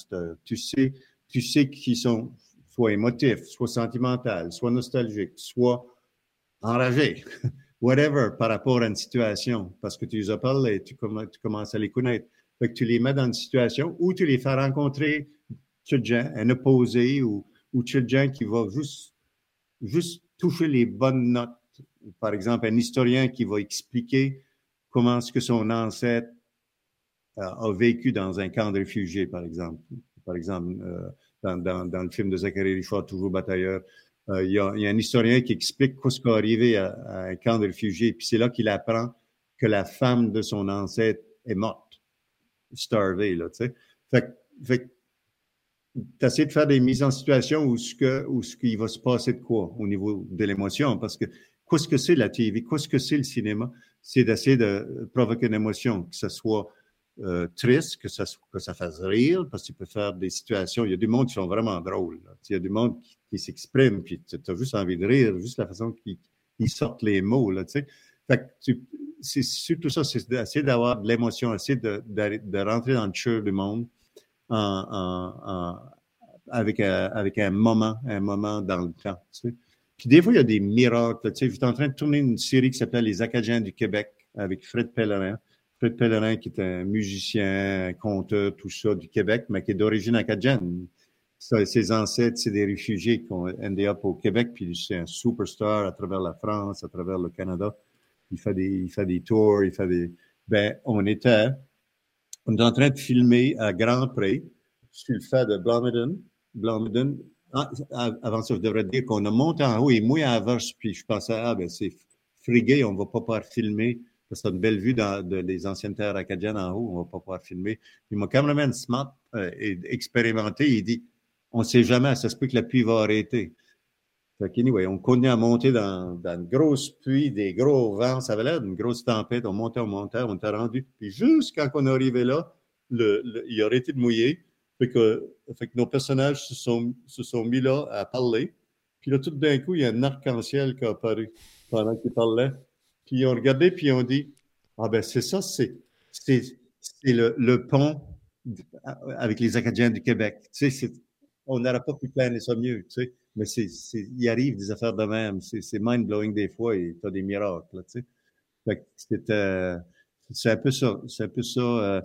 Tu sais, tu sais qu'ils sont soit émotifs, soit sentimentaux, soit nostalgiques, soit enragés, whatever, par rapport à une situation, parce que tu les as parlé, tu, commences à les connaître. Que tu les mets dans une situation où tu les fais rencontrer un opposé ou, ou gens qui va juste, juste toucher les bonnes notes. Par exemple, un historien qui va expliquer comment est-ce que son ancêtre euh, a vécu dans un camp de réfugiés, par exemple. Par exemple, euh, dans, dans, dans, le film de Zachary Richard, Toujours batailleur, euh, il, y a, y a, un historien qui explique ce qui est arrivé à, à, un camp de réfugiés, puis c'est là qu'il apprend que la femme de son ancêtre est morte, starvée, là, tu sais. Fait, fait tu essaies de faire des mises en situation où ce que, où ce qu'il va se passer de quoi au niveau de l'émotion, parce que qu'est-ce que c'est la TV, qu'est-ce que c'est le cinéma, c'est d'essayer de provoquer une émotion, que ce soit euh, triste, que ça, que ça fasse rire, parce qu'il peut faire des situations. Il y a du monde qui sont vraiment drôles. Il y a du monde qui, qui s'exprime, puis tu as juste envie de rire, juste la façon qu'ils sortent les mots. Là, tu sais. c'est surtout ça, c'est d'essayer d'avoir de l'émotion, essayer de, de, de, rentrer dans le cœur du monde en, en, en, avec, un, avec un moment, un moment dans le temps. Tu sais. Puis des fois, il y a des miracles. Tu sais, j'étais en train de tourner une série qui s'appelle Les Acadiens du Québec avec Fred Pellerin. Fred Pellerin, qui est un musicien, un conteur, tout ça du Québec, mais qui est d'origine acadienne. Ses ancêtres, c'est des réfugiés qui ont endé up au Québec, puis c'est un superstar à travers la France, à travers le Canada. Il fait des, il fait des tours, il fait des... Ben, on était, on est en train de filmer à Grand Pré, sur le fait de Blomidon. Blomidon. Ah, avant ça, je devrais dire qu'on a monté en haut et moi à Verse, puis je pensais, ah, ben, c'est frigué, on va pas pouvoir filmer parce que une belle vue dans, de, des anciennes terres acadiennes en haut, on va pas pouvoir filmer. Puis mon cameraman smart euh, et expérimenté, il dit, on sait jamais, ça se peut que la pluie va arrêter. Fait anyway, on continue à monter dans, dans une grosse pluie, des gros vents, ça avait l'air d'une grosse tempête, on montait, on montait, on était rendu. Puis juste quand on est arrivé là, le, le, il a arrêté de mouiller. Fait que, fait que nos personnages se sont, se sont mis là à parler. Puis là, tout d'un coup, il y a un arc-en-ciel qui a apparu pendant qu'il parlait. Puis ils ont regardé, puis ils ont dit Ah ben c'est ça, c'est, c'est, c'est le, le, pont avec les Acadiens du Québec. Tu sais, on n'aurait pas pu planer ça mieux, tu sais. Mais c'est, il arrive des affaires de même. C'est, mind-blowing des fois et tu as des miracles, tu sais. Fait euh, c'est un peu ça. C'est un peu ça. Euh,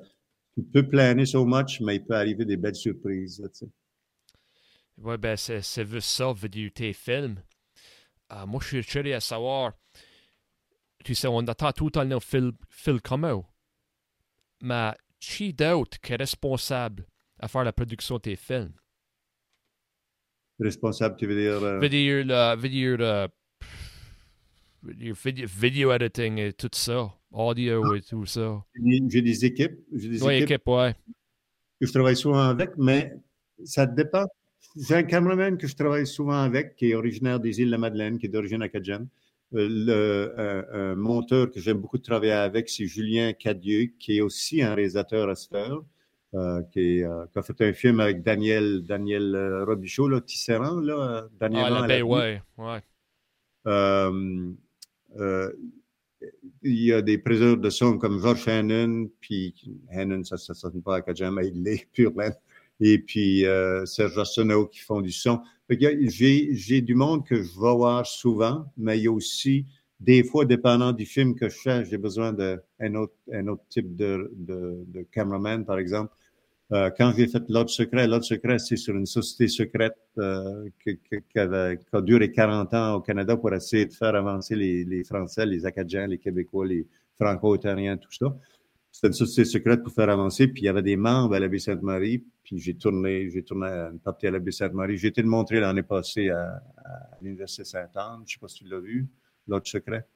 tu peux planer so much, mais il peut arriver des belles surprises, tu sais. Ouais, ben, c'est, c'est ça, vu tes films. Uh, moi, je suis curieux à savoir tu sais, on attend tout le temps le film, film commun. Mais qui d'autre qui est responsable à faire la production de tes films? Responsable, tu veux dire? Euh... Dire, dire, euh, video, video, editing et tout ça. Audio ah. et tout ça. J'ai des équipes. J'ai des ouais, équipes, équipe, ouais. que je travaille souvent avec, mais ça dépend. J'ai un cameraman que je travaille souvent avec, qui est originaire des îles de la Madeleine, qui est d'origine acadienne. Euh, le, un, un, monteur que j'aime beaucoup travailler avec, c'est Julien Cadieux, qui est aussi un réalisateur à cette heure, euh, qui, est, euh, qui, a fait un film avec Daniel, Daniel euh, Robichaud, là, Tisserand, là, Daniel. Ah, la ouais, ouais. Euh, il y a des présenteurs de son comme George Hannon, puis Hannon, ça ne sonne pas à Kajama, il l'est, pur et puis Serge Arsenault qui font du son. J'ai du monde que je vais voir souvent, mais il y a aussi des fois, dépendant du film que je fais, j'ai besoin d'un autre, un autre type de, de, de cameraman, par exemple. Euh, quand j'ai fait L'Ordre secret, L'Ordre secret, c'est sur une société secrète euh, qui, qui, avait, qui, a duré 40 ans au Canada pour essayer de faire avancer les, les Français, les Acadiens, les Québécois, les Franco-Ontariens, tout ça. C'était une société secrète pour faire avancer, puis il y avait des membres à la Sainte-Marie, puis j'ai tourné, j'ai tourné une partie à la Sainte-Marie. J'ai été le montrer l'année passée à, à l'Université Sainte-Anne. Je sais pas si tu l'as vu, l'autre secret.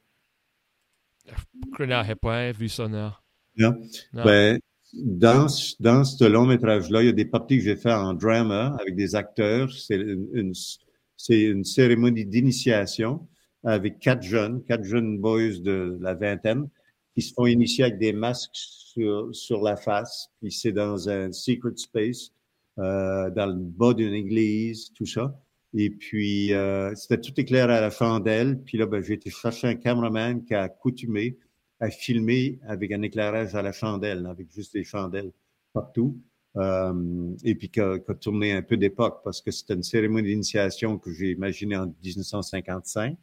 Je n'ai pas vu ça, non. Non. non. Ben, dans, dans ce long métrage-là, il y a des parties que j'ai fait en drama avec des acteurs. C'est une, une c'est une cérémonie d'initiation avec quatre jeunes, quatre jeunes boys de la vingtaine, qui se font initier avec des masques sur, sur la face. Puis c'est dans un secret space, euh, dans le bas d'une église, tout ça. Et puis, euh, c'était tout éclairé à la chandelle. Puis là, ben, j'ai été chercher un cameraman qui a accoutumé à filmer avec un éclairage à la chandelle, avec juste des chandelles partout. Euh, et puis qui a, tourné un peu d'époque parce que c'était une cérémonie d'initiation que j'ai imaginée en 1955.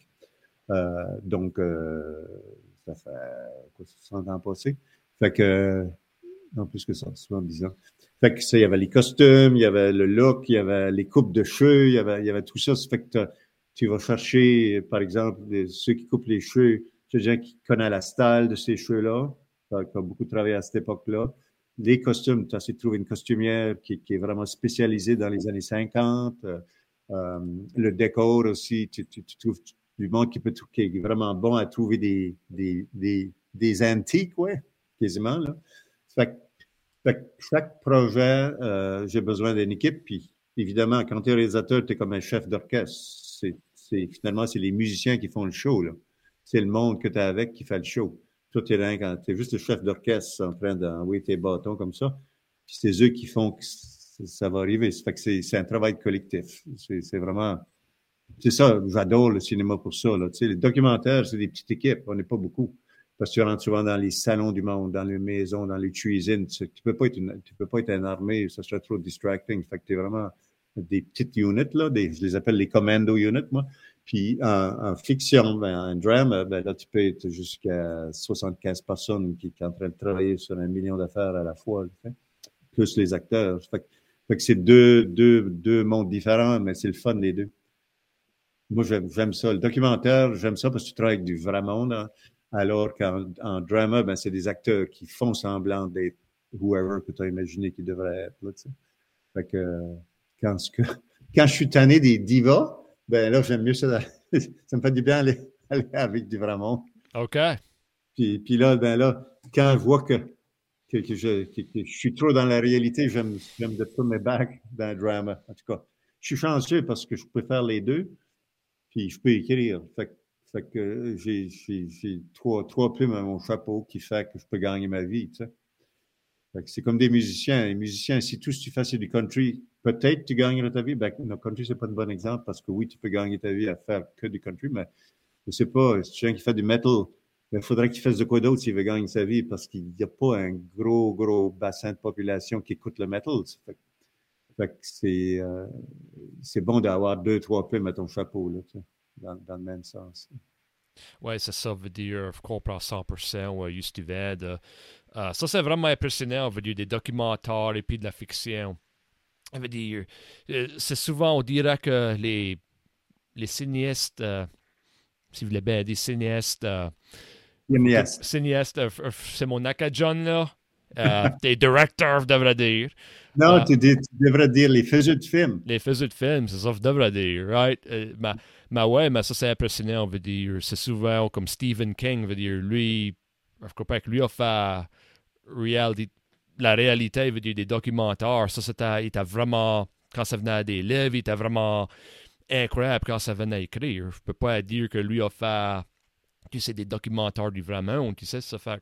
Euh, donc, euh, ça fait quoi, 60 ans passé. Fait que, non plus que ça, 70 ans. Fait que ça, il y avait les costumes, il y avait le look, il y avait les coupes de cheveux, il y avait, il y avait tout ça. Ça fait que tu vas chercher, par exemple, ceux qui coupent les cheveux, gens qui connaissent la style de ces cheveux-là, qui ont beaucoup travaillé à cette époque-là les costumes, tu as essayé de trouver une costumière qui, est vraiment spécialisée dans les années 50. Euh, euh, le décor aussi, tu, trouves du monde qui, peut, qui est vraiment bon à trouver des, des, des, des antiques, ouais, quasiment. Là. Fait, fait, chaque projet, euh, j'ai besoin d'une équipe. Puis évidemment, quand tu es réalisateur, tu es comme un chef d'orchestre. C'est, finalement, c'est les musiciens qui font le show. C'est le monde que tu as avec qui fait le show. Toi, tu es, juste le chef d'orchestre en train d'envoyer tes bâtons comme ça. Puis c'est eux qui font que ça va arriver. C'est un travail collectif. C'est vraiment. C'est ça, j'adore le cinéma pour ça. Là. Tu sais, les documentaires, c'est des petites équipes. On n'est pas beaucoup. Parce que tu rentres souvent dans les salons du monde, dans les maisons, dans les cuisines. Tu, peux pas être tu peux pas être une armée, ça serait trop distracting. Fait que es vraiment des petites units, là, je les appelle les commando units, moi. Puis en, fiction, ben, en drame, ben, là, tu peux être jusqu'à 75 personnes qui, sont en train de travailler sur un million d'affaires à la fois, plus les acteurs. Fait, que c'est deux, mondes différents, mais c'est le fun les deux. Moi, j'aime ça. Le documentaire, j'aime ça parce que tu travailles avec du vrai monde, hein. alors qu'en drama, ben, c'est des acteurs qui font semblant d'être whoever que tu as imaginé qu'ils devraient être. Là, fait que quand, quand je suis tanné des divas, ben là, j'aime mieux ça. ça me fait du bien aller, avec du vrai monde. OK. Puis, puis là, ben là, quand je vois que, que, que, je, que, je, suis trop dans la réalité, j'aime, de put mes back dans le drama. En tout cas, je suis chanceux parce que je peux faire les deux, puis je peux écrire. Fait, fait que j'ai, trois, trois plumes à mon chapeau qui fait que je peux gagner ma vie, tu sais. c'est comme des musiciens. Les musiciens, si tout ce que tu fais, c'est du country, Peut-être tu gagneras ta vie. Ben, le country, c'est pas un bon exemple parce que oui, tu peux gagner ta vie à faire que du country, mais je sais pas, si tu es qui fait du metal, il faudrait qu'il fasse de quoi d'autre s'il veut gagner sa vie parce qu'il n'y a pas un gros, gros bassin de population qui écoute le metal. Fait, c'est, euh, c'est bon d'avoir deux, trois plumes à ton chapeau, là, dans, dans, le même sens. Oui, c'est ça, veut dire, je comprends 100%, ouais, juste uh, ça, c'est vraiment impressionnant, veut des documentaires et puis de la fiction dire, euh, c'est souvent, on dirait que les, les cinéastes, euh, si vous voulez bien, des cinéastes. Euh, cinéastes, c'est mon John là. des directeurs, devrais dire. Non, tu, devrais dire les faiseurs de films. Les faiseurs de films, c'est ça que je devrais dire, right? mais, ouais, mais ça, c'est impressionnant, on veut dire. C'est souvent comme Stephen King, veut dire, lui, je crois pas que lui a fait reality la réalité, veut dire des documentaires, ça, c'était, était vraiment, quand ça venait à des livres, il était vraiment incroyable quand ça venait à écrire. Je peux pas dire que lui a fait, tu sais, des documentaires du vrai monde, tu sais, ça fait.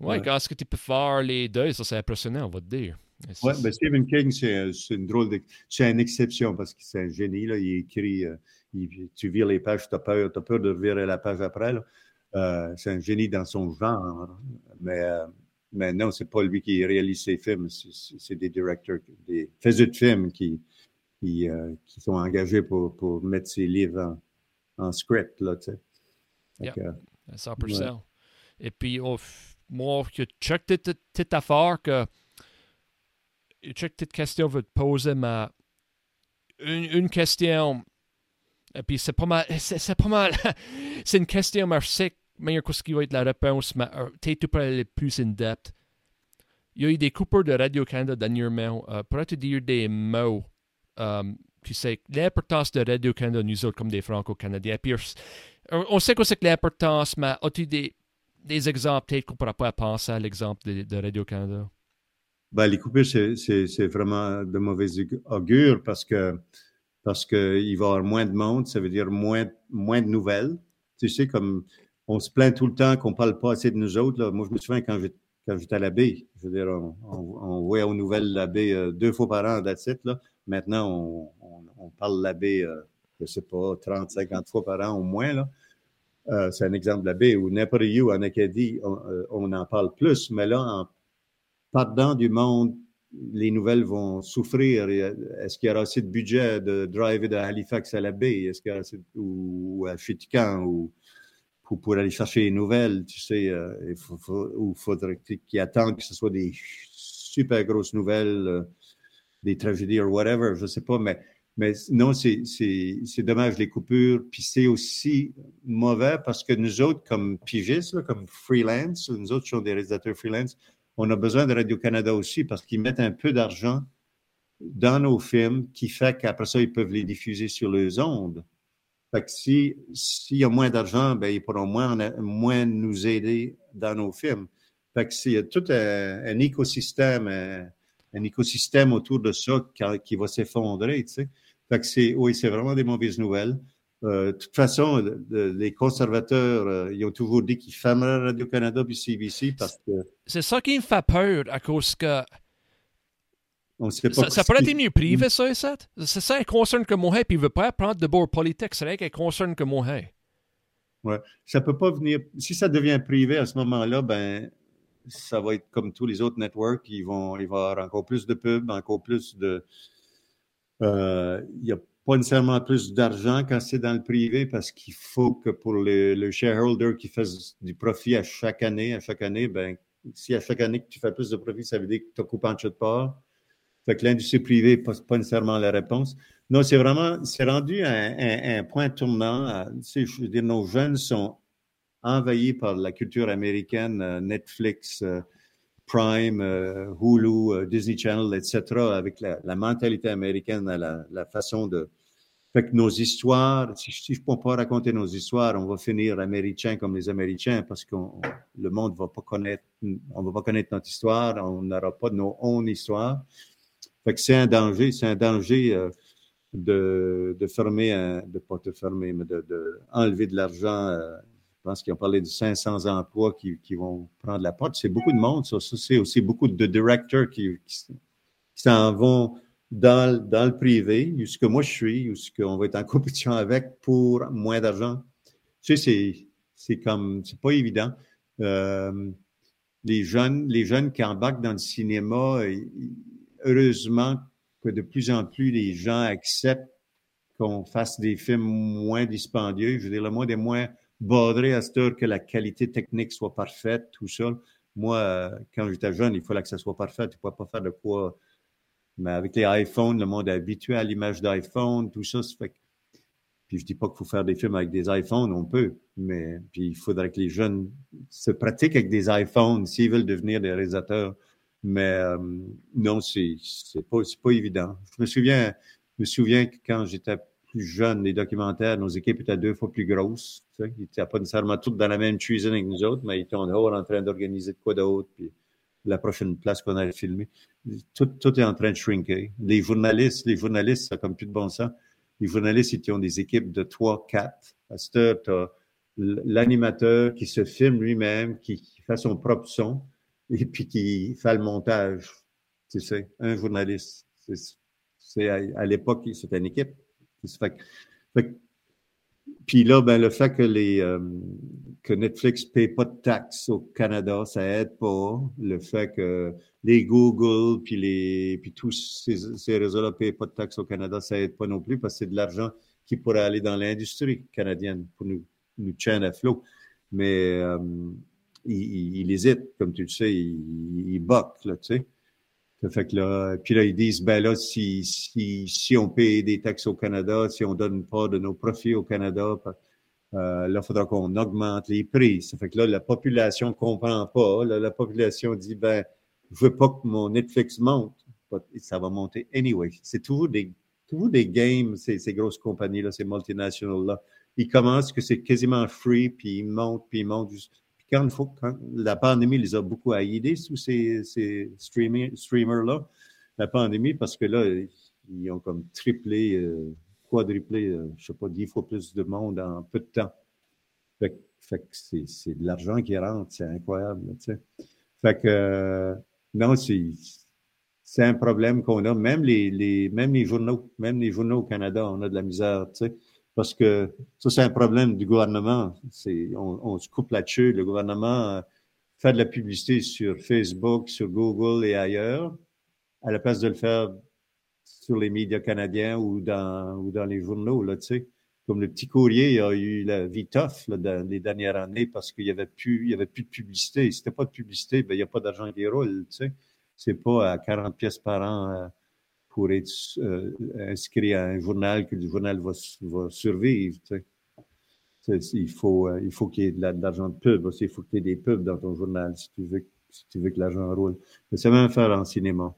Ouais, quand est-ce que tu peux faire les deux, ça c'est impressionnant, on va te dire. Oui, ben Stephen King, c'est une drôle de. C'est une exception parce que c'est un génie, là. Il écrit, euh, tu vires les pages, tu as peur, as peur de virer la page après, euh, c'est un génie dans son genre, mais euh, mais non, c'est pas lui qui réalise ses films, c'est des directeurs, des faiseurs de films qui, qui, euh, qui, sont engagés pour, pour mettre ses livres en, en script, là, tu sais. Yeah, 100%. Et puis, oh, moi, je check toute affaire que. Je check toute question que je te poser, mais une, une question. Et puis, c'est pas mal. C'est pas mal. c'est une question, mais meilleur ce qui va être la réponse, mais euh, peut-être pour aller plus in-depth. Il y a eu des coupeurs de Radio-Canada dernièrement. Euh, pour te dire des mots, euh, tu sais, l'importance de Radio-Canada, nous autres, comme des Franco-Canadiens. Puis, on sait que c'est que l'importance, mais as-tu des, exemples, peut-être qu'on ne pourra pas penser à l'exemple de, de Radio-Canada? Ben, les coupures, c'est vraiment de mauvais augure parce que parce qu'il va y avoir moins de monde, ça veut dire moins, moins de nouvelles. tu sais, comme on se plaint tout le temps qu'on parle pas assez de nous autres. Là. Moi, je me souviens quand j'étais à la baie, je veux dire, on, voyait aux nouvelles la baie euh, deux fois par an, that's Là. Maintenant, on, parle la baie, euh, je sais pas, 30, 50 fois par an au moins. Là. Euh, c'est un exemple de la baie ou n'importe où en Acadie, on, en parle plus. Mais là, en partant du monde les nouvelles vont souffrir. Est-ce qu'il y aura assez de budget de driver de Halifax à la baie? Est-ce qu'il y aura assez ou à Fitican ou pour, aller chercher les nouvelles, tu sais, euh, il faudrait qu'ils attendent que ce soit des super grosses nouvelles, euh, des tragédies ou whatever, je sais pas, mais, mais non, c'est dommage les coupures. Puis c'est aussi mauvais parce que nous autres, comme pigistes, comme freelance, nous autres sommes des réalisateurs freelance, on a besoin de Radio-Canada aussi parce qu'ils mettent un peu d'argent dans nos films qui fait qu'après ça, ils peuvent les diffuser sur les ondes. Fait que si, s'il y a moins d'argent, ben, ils pourront moins, moins nous aider dans nos films. Fait que c'est tout un, écosystème, un, écosystème autour de ça qui, va s'effondrer, tu sais. Fait que c'est, oui, c'est vraiment des mauvaises nouvelles. Euh, de toute façon, les conservateurs, euh, ils ont toujours dit qu'ils fermeraient Radio-Canada puis CBC parce que. C'est ça qui me fait peur à cause que. On sait pas ça, ça pourrait être mieux privé, ça, ça. C'est ça un concerne que moi, puis il ne veut pas prendre de bord politique. C'est vrai qu'il concerne que moi. Ouais. Ça peut pas venir. Si ça devient privé à ce moment-là, ben, ça va être comme tous les autres networks. Ils vont, il va y avoir encore plus de pubs, encore plus de. Euh, il y a pas nécessairement plus d'argent quand c'est dans le privé parce qu'il faut que pour le, shareholder qui fait du profit à chaque année, à chaque année, ben, si à chaque année que tu fais plus de profit, ça veut dire que tu as coupé en de part. Fait que l'industrie privée pas, nécessairement la réponse. Non, c'est vraiment, c'est rendu un, un, point tournant. je veux dire, nos jeunes sont envahis par la culture américaine, euh, Netflix, euh, Prime, euh, Hulu, euh, Disney Channel, etc., avec la, mentalité américaine, la, la, façon de... Fait que nos histoires, si, je ne peux pas raconter nos histoires, on va finir américain comme les Américains parce que le monde va pas connaître, on va pas connaître notre histoire, on n'aura pas nos own histoires. Fait que c'est un danger, c'est un danger euh, de, de fermer, un, de pas te fermer, mais de, de enlever de l'argent je pense qu'ils ont parlé de 500 emplois qui, qui vont prendre la porte. C'est beaucoup de monde, ça. c'est aussi beaucoup de directeurs qui, qui, s'en vont dans, dans, le privé, où ce que moi je suis, où ce qu'on va être en compétition avec pour moins d'argent. Tu sais, c'est, comme, c'est pas évident. Euh, les jeunes, les jeunes qui embarquent dans le cinéma, heureusement que de plus en plus les gens acceptent qu'on fasse des films moins dispendieux. Je veux dire, le moins des moins Baudré à cette heure que la qualité technique soit parfaite, tout ça. Moi, euh, quand j'étais jeune, il fallait que ça soit parfait. Tu ne pouvais pas faire de quoi. Mais avec les iPhones, le monde est habitué à l'image d'iPhone, tout ça. Puis je dis pas qu'il faut faire des films avec des iPhones, on peut, mais puis il faudrait que les jeunes se pratiquent avec des iPhones s'ils veulent devenir des réalisateurs. Mais euh, non, c'est pas pas évident. Je me souviens, je me souviens que quand j'étais plus jeunes, les documentaires, nos équipes étaient deux fois plus grosses. Ils n'étaient pas nécessairement toutes dans la même cuisine avec nous autres, mais ils étaient en train d'organiser de quoi d'autre, puis la prochaine place qu'on allait filmer. Tout, tout, est en train de shrinker. Les journalistes, les journalistes, ça comme plus de bon sens. Les journalistes, ils ont des équipes de trois, quatre. À cette heure, l'animateur qui se filme lui-même, qui, fait son propre son, et puis qui fait le montage. Tu sais, un journaliste. C'est, à, à l'époque, c'était une équipe puis là, ben, le fait que, les, euh, que Netflix ne paye pas de taxes au Canada, ça aide pas. Le fait que les Google puis, les, puis tous ces, ces réseaux-là ne payent pas de taxes au Canada, ça aide pas non plus parce que c'est de l'argent qui pourrait aller dans l'industrie canadienne pour nous, nous tenir à flot. Mais euh, il, il, hésite, comme tu le sais, il, il là, tu sais. Fait que là, puis là, ils disent, ben là, si, si, si on paye des taxes au Canada, si on donne pas de nos profits au Canada, euh, là, il faudra qu'on augmente les prix. Ça fait que là, la population comprend pas. la population dit, ben, je veux pas que mon Netflix monte. Ça va monter anyway. C'est toujours des, toujours des games, ces, ces grosses compagnies-là, ces multinationales-là. Ils commencent que c'est quasiment free, puis ils montent, puis ils montent. Juste, quand, quand, la pandémie les a beaucoup aidés, tous ces, ces streamers-là, la pandémie, parce que là, ils ont comme triplé, euh, quadruplé, euh, je sais pas, dix fois plus de monde en peu de temps. Fait, fait que c'est de l'argent qui rentre, c'est incroyable. tu sais. Fait que, euh, non, c'est un problème qu'on a. Même les, les, même les journaux, même les journaux au Canada, on a de la misère, tu sais. Parce que ça, c'est un problème du gouvernement. On, on se coupe là-dessus. Le gouvernement euh, fait de la publicité sur Facebook, sur Google et ailleurs, à la place de le faire sur les médias canadiens ou dans, ou dans les journaux, là, tu sais. Comme le petit courrier a eu la vie tough là, dans les dernières années parce qu'il y avait plus, il y avait plus de publicité. Si pas de publicité, ben, il n'y a pas d'argent qui roule, tu sais. C'est pas à 40 pièces par an euh, pour être euh, inscrit à un journal que le journal va, va survivre, tu. Il faut, euh, faut qu'il y ait de l'argent de pub aussi. Il faut qu'il y ait des pubs dans ton journal si tu veux, si tu veux que l'argent roule. Mais c'est même faire en cinéma.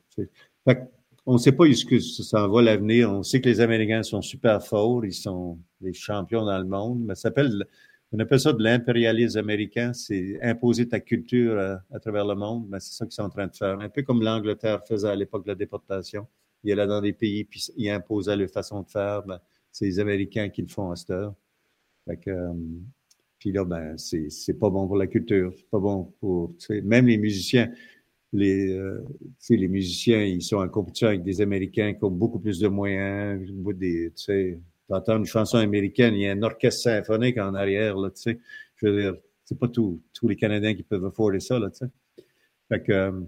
On ne sait pas jusqu'où ça va l'avenir. On sait que les Américains sont super forts. Ils sont les champions dans le monde. Mais s'appelle, on appelle ça de l'impérialisme américain. C'est imposer ta culture à, travers le monde. Mais c'est ça qu'ils sont en train de faire. Un peu comme l'Angleterre faisait à l'époque de la déportation. Il allait dans des pays puis il imposait leur façon de faire. Ben, c'est les Américains qui le font à cette heure. Fait que, euh, puis là, ben, c'est, pas bon pour la culture. C'est pas bon pour, même les musiciens. Les, euh, les musiciens, ils sont en compétition avec des Américains qui ont beaucoup plus de moyens. Des, tu sais, t'entends une chanson américaine, il y a un orchestre symphonique en arrière, tu sais. Je veux dire, c'est pas tous les Canadiens qui peuvent afforder ça, tu sais. Fait que, euh,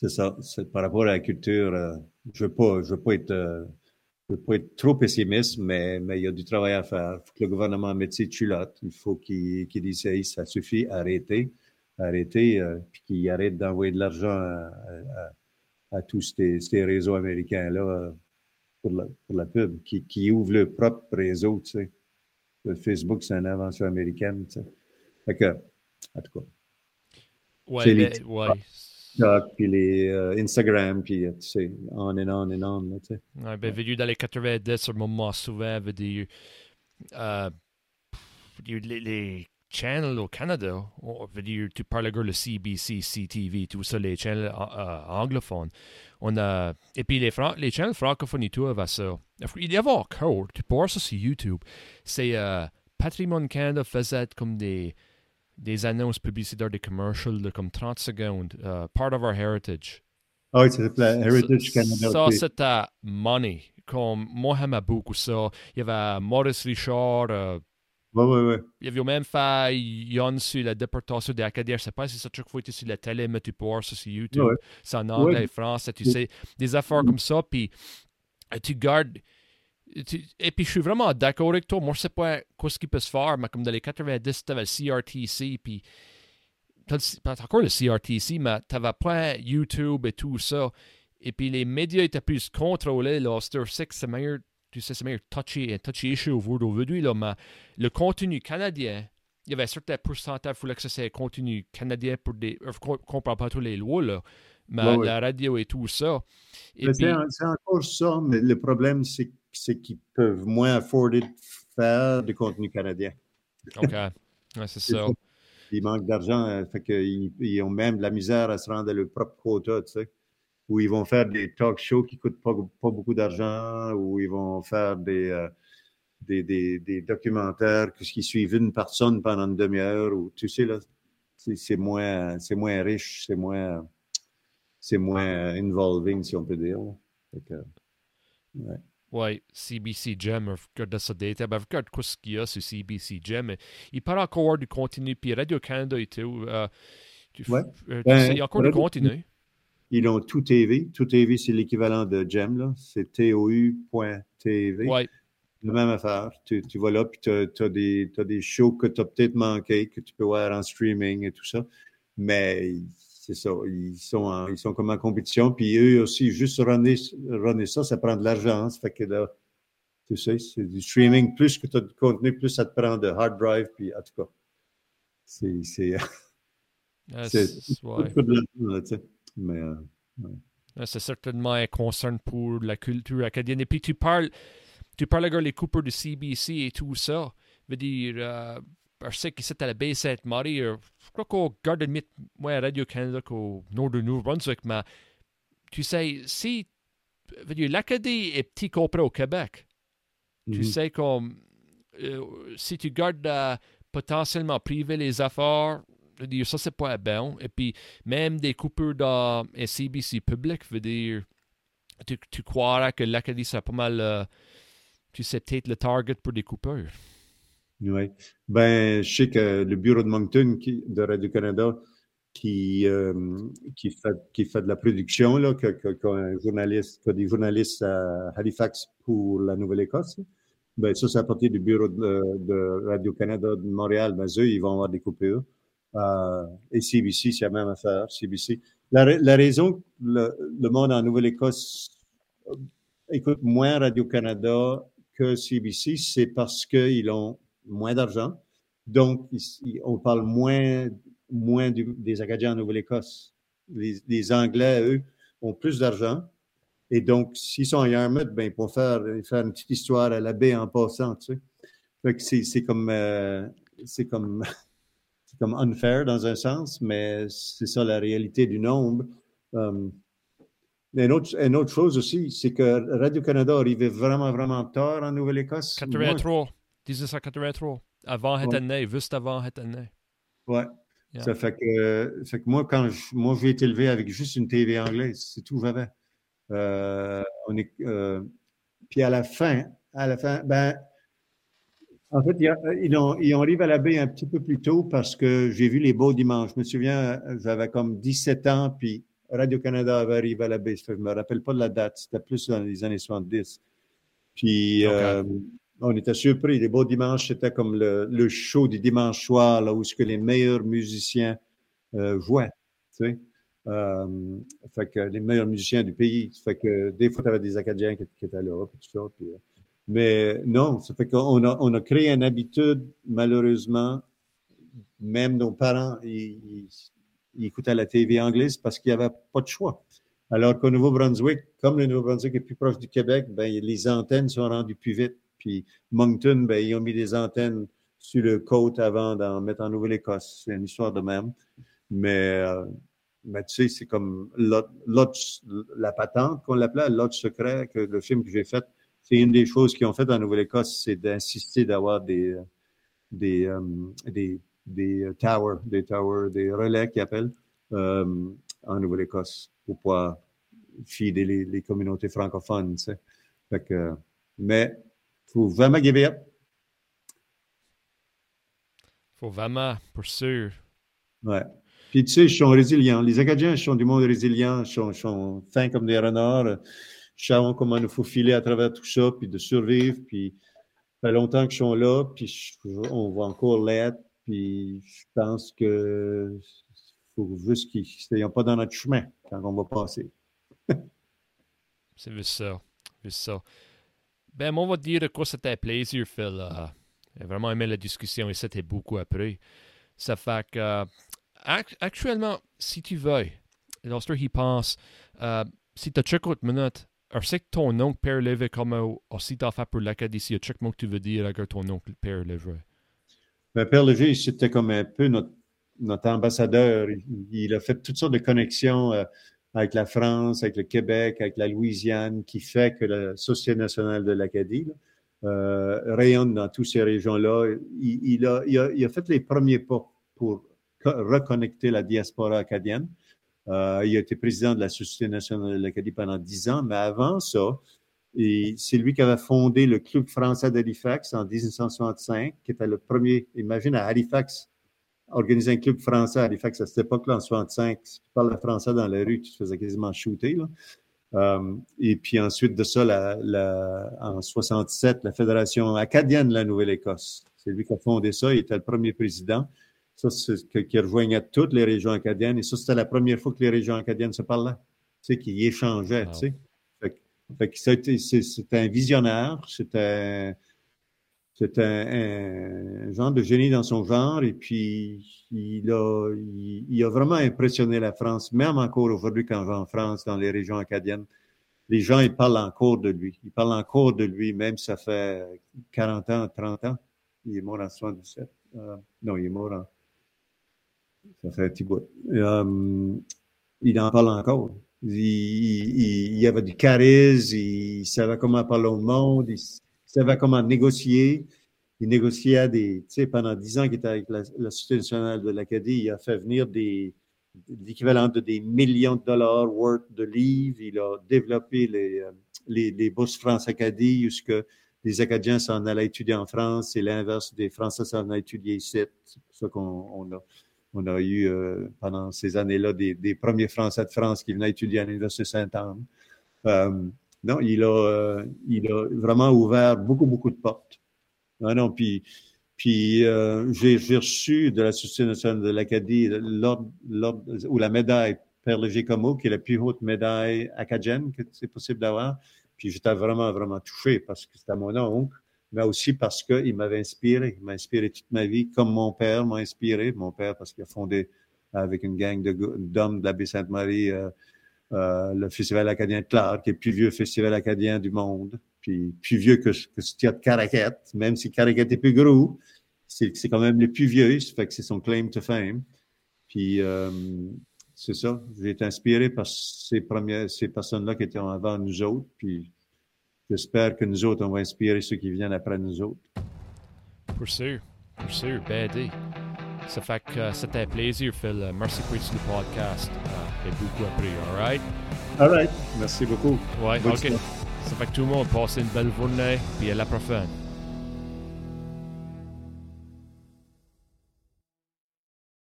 c'est ça. C'est par rapport à la culture, euh, je veux pas, je veux pas être, je ne veux pas être trop pessimiste, mais, mais il y a du travail à faire. Il faut que le gouvernement mette ses culottes. Il faut qu'il qu dise hey, ça suffit, arrêtez, arrêtez, euh, puis qu'il arrête d'envoyer de l'argent à, à, à, tous ces, ces réseaux américains-là euh, pour, la, pour la pub, qui, qui ouvrent leur propre réseau, tu sais. Le Facebook, c'est une invention américaine, tu sais. Fait que, en tout cas. Ouais, ouais puis les euh, Instagram, puis euh, tu sais, on et on et on. Là, tu sais. Ouais, ben, vu dans les 90, un moment souvent, veut dire, euh, les, les channels au Canada, veut dire, tu parles de le CBC, CTV, tout ça, les channels euh, anglophones. On a, et puis les, les channels francophones tout, avec ça. Il y avait encore, tu peux voir ça sur YouTube. C'est euh, Patrimoine Canada faisait comme des des annonces publicitaires, des commercials de comme 30 secondes. Uh, part of our heritage. Ah oui, c'est Heritage Canada. Ça, c'était money. Comme moi, j'aimais beaucoup ça. Il y avait Maurice Richard. Euh, oui, oui, oui. Il y avait même fait Yon sur la déportation des Acadiens. Je ne sais pas si ça chaque fois était sur la télé, mais tu peux voir ça sur YouTube. C'est en anglais français, tu sais. Des affaires comme ça. Puis tu gardes et puis, je suis vraiment d'accord avec toi. Moi, je sais pas quoi ce qui peut se faire, mais comme dans les 90, tu avais le CRTC, puis. Pas encore le CRTC, mais tu pas YouTube et tout ça. Et puis, les médias étaient plus contrôlés. Là, c'est c'est meilleur, tu sais, c'est meilleur touchy, touchy issue aujourd'hui, là, mais le contenu canadien, il y avait un certain pourcentage, il fallait que c'est contenu canadien pour des. Je ne comprends pas tous les lois, là, mais la radio et tout ça. C'est encore ça, mais le problème, c'est c'est qu'ils peuvent moins afforder de faire du contenu canadien. OK. c'est ça. Ils manquent d'argent, euh, fait qu'ils ils ont même de la misère à se rendre à leur propre quota, tu sais. Où ils vont faire des talk shows qui coûtent pas, pas beaucoup d'argent, où ils vont faire des, euh, des, des, des, documentaires qui suivent une personne pendant une demi-heure, ou tu sais, là, c'est moins, moins riche, c'est moins, c'est moins involving, si on peut dire. Fait que, ouais. Ouais, CBC Gem, regarde ça data. Ben, regarde quoi ce qu'il y a sur CBC Gem. Il parle encore du contenu, puis Radio-Canada et tout. Euh, tu, ouais. euh, tu ben, sais, il y a encore du contenu. Ils ont tout TV. Tout TV, c'est l'équivalent de Gem, là. C'est TOU.tv. La même affaire. Tu, tu vas là, puis tu as, as des shows que tu as peut-être manqué, que tu peux voir en streaming et tout ça. Mais c'est ça. Ils sont, ils sont comme en compétition. Puis eux aussi, juste runner, runner ça, ça prend de l'argent. Ça fait que là, tu sais, c'est du streaming. Plus que tu as de contenu, plus ça te prend de hard drive. Puis en tout cas, c'est. C'est ouais. Mais. Euh, C'est certainement un concern pour la culture acadienne. Et puis tu parles, tu parles avec les coupeurs de CBC et tout ça. Veut dire, euh, je sais que c'est à la baie Sainte-Marie, je crois qu'au Garden Mythe, moi, à Radio-Canada, qu'au nord de New Brunswick, mais tu sais, si l'Acadie est petit comparé au Québec, tu mhm. sais comme si tu gardes potentiellement privé les affaires, je dire, ça, c'est pas bon. Et puis, même des coupures dans CBC public, veut dire, tu, tu croiras que l'Acadie, c'est pas mal, tu sais, peut-être le target pour des coupures. Oui. Ben, je sais que le bureau de Moncton qui, de Radio-Canada, qui, euh, qui, fait, qui fait de la production, là, que, que, un journaliste, que des journalistes à Halifax pour la Nouvelle-Écosse. Ben, ça, c'est à partir du bureau de, Radio-Canada de Montréal. Ben, eux, ils vont avoir des coupures. Euh, et CBC, c'est la même affaire, CBC. La, la raison le, le monde en Nouvelle-Écosse euh, écoute moins Radio-Canada que CBC, c'est parce qu'ils ont moins d'argent. Donc, on parle moins, moins des Acadiens en Nouvelle-Écosse. Les, Anglais, eux, ont plus d'argent. Et donc, s'ils sont à Yarmouth, ben, ils peuvent faire, faire une petite histoire à la baie en passant, tu sais. c'est comme, euh, c'est comme, c'est comme unfair dans un sens, mais c'est ça la réalité du nombre. Um, une, autre, une autre chose aussi, c'est que Radio-Canada arrivait vraiment, vraiment tard en Nouvelle-Écosse. 83. 1983. Avant ouais. juste avant Hetane. Ouais. Ça fait que, fait que moi, quand je, moi, j'ai été élevé avec juste une TV anglaise, c'est tout j'avais. Euh, on est, euh, puis à la fin, à la fin, ben, en fait, ils, ont, ils arrivé à la baie un petit peu plus tôt parce que j'ai vu les beaux dimanches. Je me souviens, j'avais comme 17 ans, puis Radio-Canada avait arrivé à la baie. Je ne me rappelle pas de la date, c'était plus dans les années 70. Puis, euh, on était surpris. Les beaux dimanches, c'était comme le, show du dimanche soir, là où ce que les meilleurs musiciens euh, jouaient. Tu sais? Euh, les meilleurs musiciens du pays. Fait que des fois, tu avais des Acadiens qui, étaient là, puis tout ça. Euh, mais non, ça fait qu'on a, on créé une habitude, malheureusement, même nos parents, ils, ils écoutaient la TV anglaise parce qu'il n'y avait pas de choix. Alors qu'au Nouveau-Brunswick, comme le Nouveau-Brunswick est plus proche du Québec, ben, les antennes sont rendues plus vite. Puis Moncton, ben, ils ont mis des antennes sur le côte avant d'en mettre en Nouvelle-Écosse. C'est une histoire de même. Mais, euh, mais tu sais, c'est comme la patente qu'on l'appelait, l'autre secret, que le film que j'ai fait, c'est une des choses qu'ils ont fait en Nouvelle-Écosse, c'est d'insister d'avoir des, des, euh, des, des towers, des towers, des relais qu'ils appellent euh, en Nouvelle-Écosse pour pouvoir fider les, les communautés francophones. Tu sais. Fait que, mais faut vraiment give it. Faut vraiment, pour sûr. Ouais. Puis tu sais, ils sont résilients. Les Acadiens sont du monde résilient, ils sont, sont fins comme des renards, ils savent comment il faut filer à travers tout ça, puis de survivre. Puis ça fait longtemps qu'ils sont là, puis on va encore l'être. Puis je pense que faut juste qu'ils ne soient pas dans notre chemin quand on va passer. C'est juste ça. Juste ça. Ben, on va dire que c'était un plaisir, Phil. Euh, j'ai vraiment aimé la discussion et c'était beaucoup après. Ça fait que, euh, actuellement, si tu veux, lorsque tu pense, euh, si tu as checké une minute, c'est que ton oncle Père Lévé comme aussi t'as fait pour l'Acadie, si tu que tu veux dire avec ton oncle Père Lévé. Ben, Père Lévé, c'était comme un peu notre, notre ambassadeur. Il, il, a fait toutes sortes de connexions avec la France, avec le Québec, avec la Louisiane, qui fait que la Société nationale de l'Acadie euh, rayonne dans toutes ces régions-là. Il, a, fait les premiers pas pour reconnecter la diaspora acadienne. Euh, il a été président de la Société nationale de l'Acadie pendant dix ans, mais avant ça, c'est lui qui avait fondé le Club français d'Halifax en 1965, qui était le premier, imagine à Halifax, organiser un club français à Halifax à cette époque-là, en 65. Si tu parles français dans la rue, tu te faisais quasiment shooter. Là. Euh, et puis ensuite de ça, la, la, en 67, la Fédération acadienne de la Nouvelle-Écosse. C'est lui qui a fondé ça. Il était le premier président. Ça, c'est qui rejoignait toutes les régions acadiennes. Et ça, c'était la première fois que les régions acadiennes se parlaient. Tu sais, qui échangeaient, tu sais. Fait, fait que c'était un visionnaire. C'était c'est un, genre de génie dans son genre et puis il a, il, a vraiment impressionné la France, même encore aujourd'hui quand je vais en France, dans les régions acadiennes. Les gens, ils parlent encore de lui. Ils parlent encore de lui, même ça fait 40 ans, 30 ans. Il est mort en 77. Euh, non, il est mort en... Ça fait un petit bout. Euh, il en parle encore. Il, il, il, avait du charisme, il savait comment parler au monde, savait comment négocier? il négociait des, tu sais, pendant dix ans qu'il était avec la, Société nationale de l'Acadie, il a fait venir des, l'équivalent de des millions de dollars worth de livres. Il a développé les, euh, les, les bourses France-Acadie, jusque les Acadiens s'en allaient étudier en France, c'est l'inverse des Français s'en allaient étudier ici. C'est pour ça qu'on on a, on a eu euh, pendant ces années-là des, des, premiers Français de France qui venaient étudier à l'Université Saint-Anne. Euh, non, il a, euh, il a vraiment ouvert beaucoup, beaucoup de portes. Ah non, puis, puis euh, j'ai reçu de la Société nationale de l'Acadie ou la médaille Père Léger Como, qui est la plus haute médaille acadienne que c'est possible d'avoir. Puis j'étais vraiment, vraiment touché parce que c'était mon oncle, mais aussi parce qu'il m'avait inspiré. Il m'a inspiré toute ma vie, comme mon père m'a inspiré. Mon père, parce qu'il a fondé avec une gang d'hommes de, la baie Sainte-Marie euh, euh, le Festival acadien de Clark, qui est le plus vieux festival acadien du monde, puis plus vieux que, ce qu'il y a de Caracat, même si Caracat est plus gros, c'est quand même le plus vieux, ça fait que c'est son claim to fame. Puis euh, c'est ça, j'ai été inspiré par ces premières, ces personnes-là qui étaient avant nous autres, puis j'espère que nous autres, on va inspirer ceux qui viennent après nous autres. Pour sûr, pour sûr, ben ça fait que euh, c'était un plaisir, Phil. Euh, merci pour le podcast. Et beaucoup appris, all right? All right. Merci beaucoup. Ouais, OK. Ça fait que tout le monde passe une belle journée, puis à la prochaine.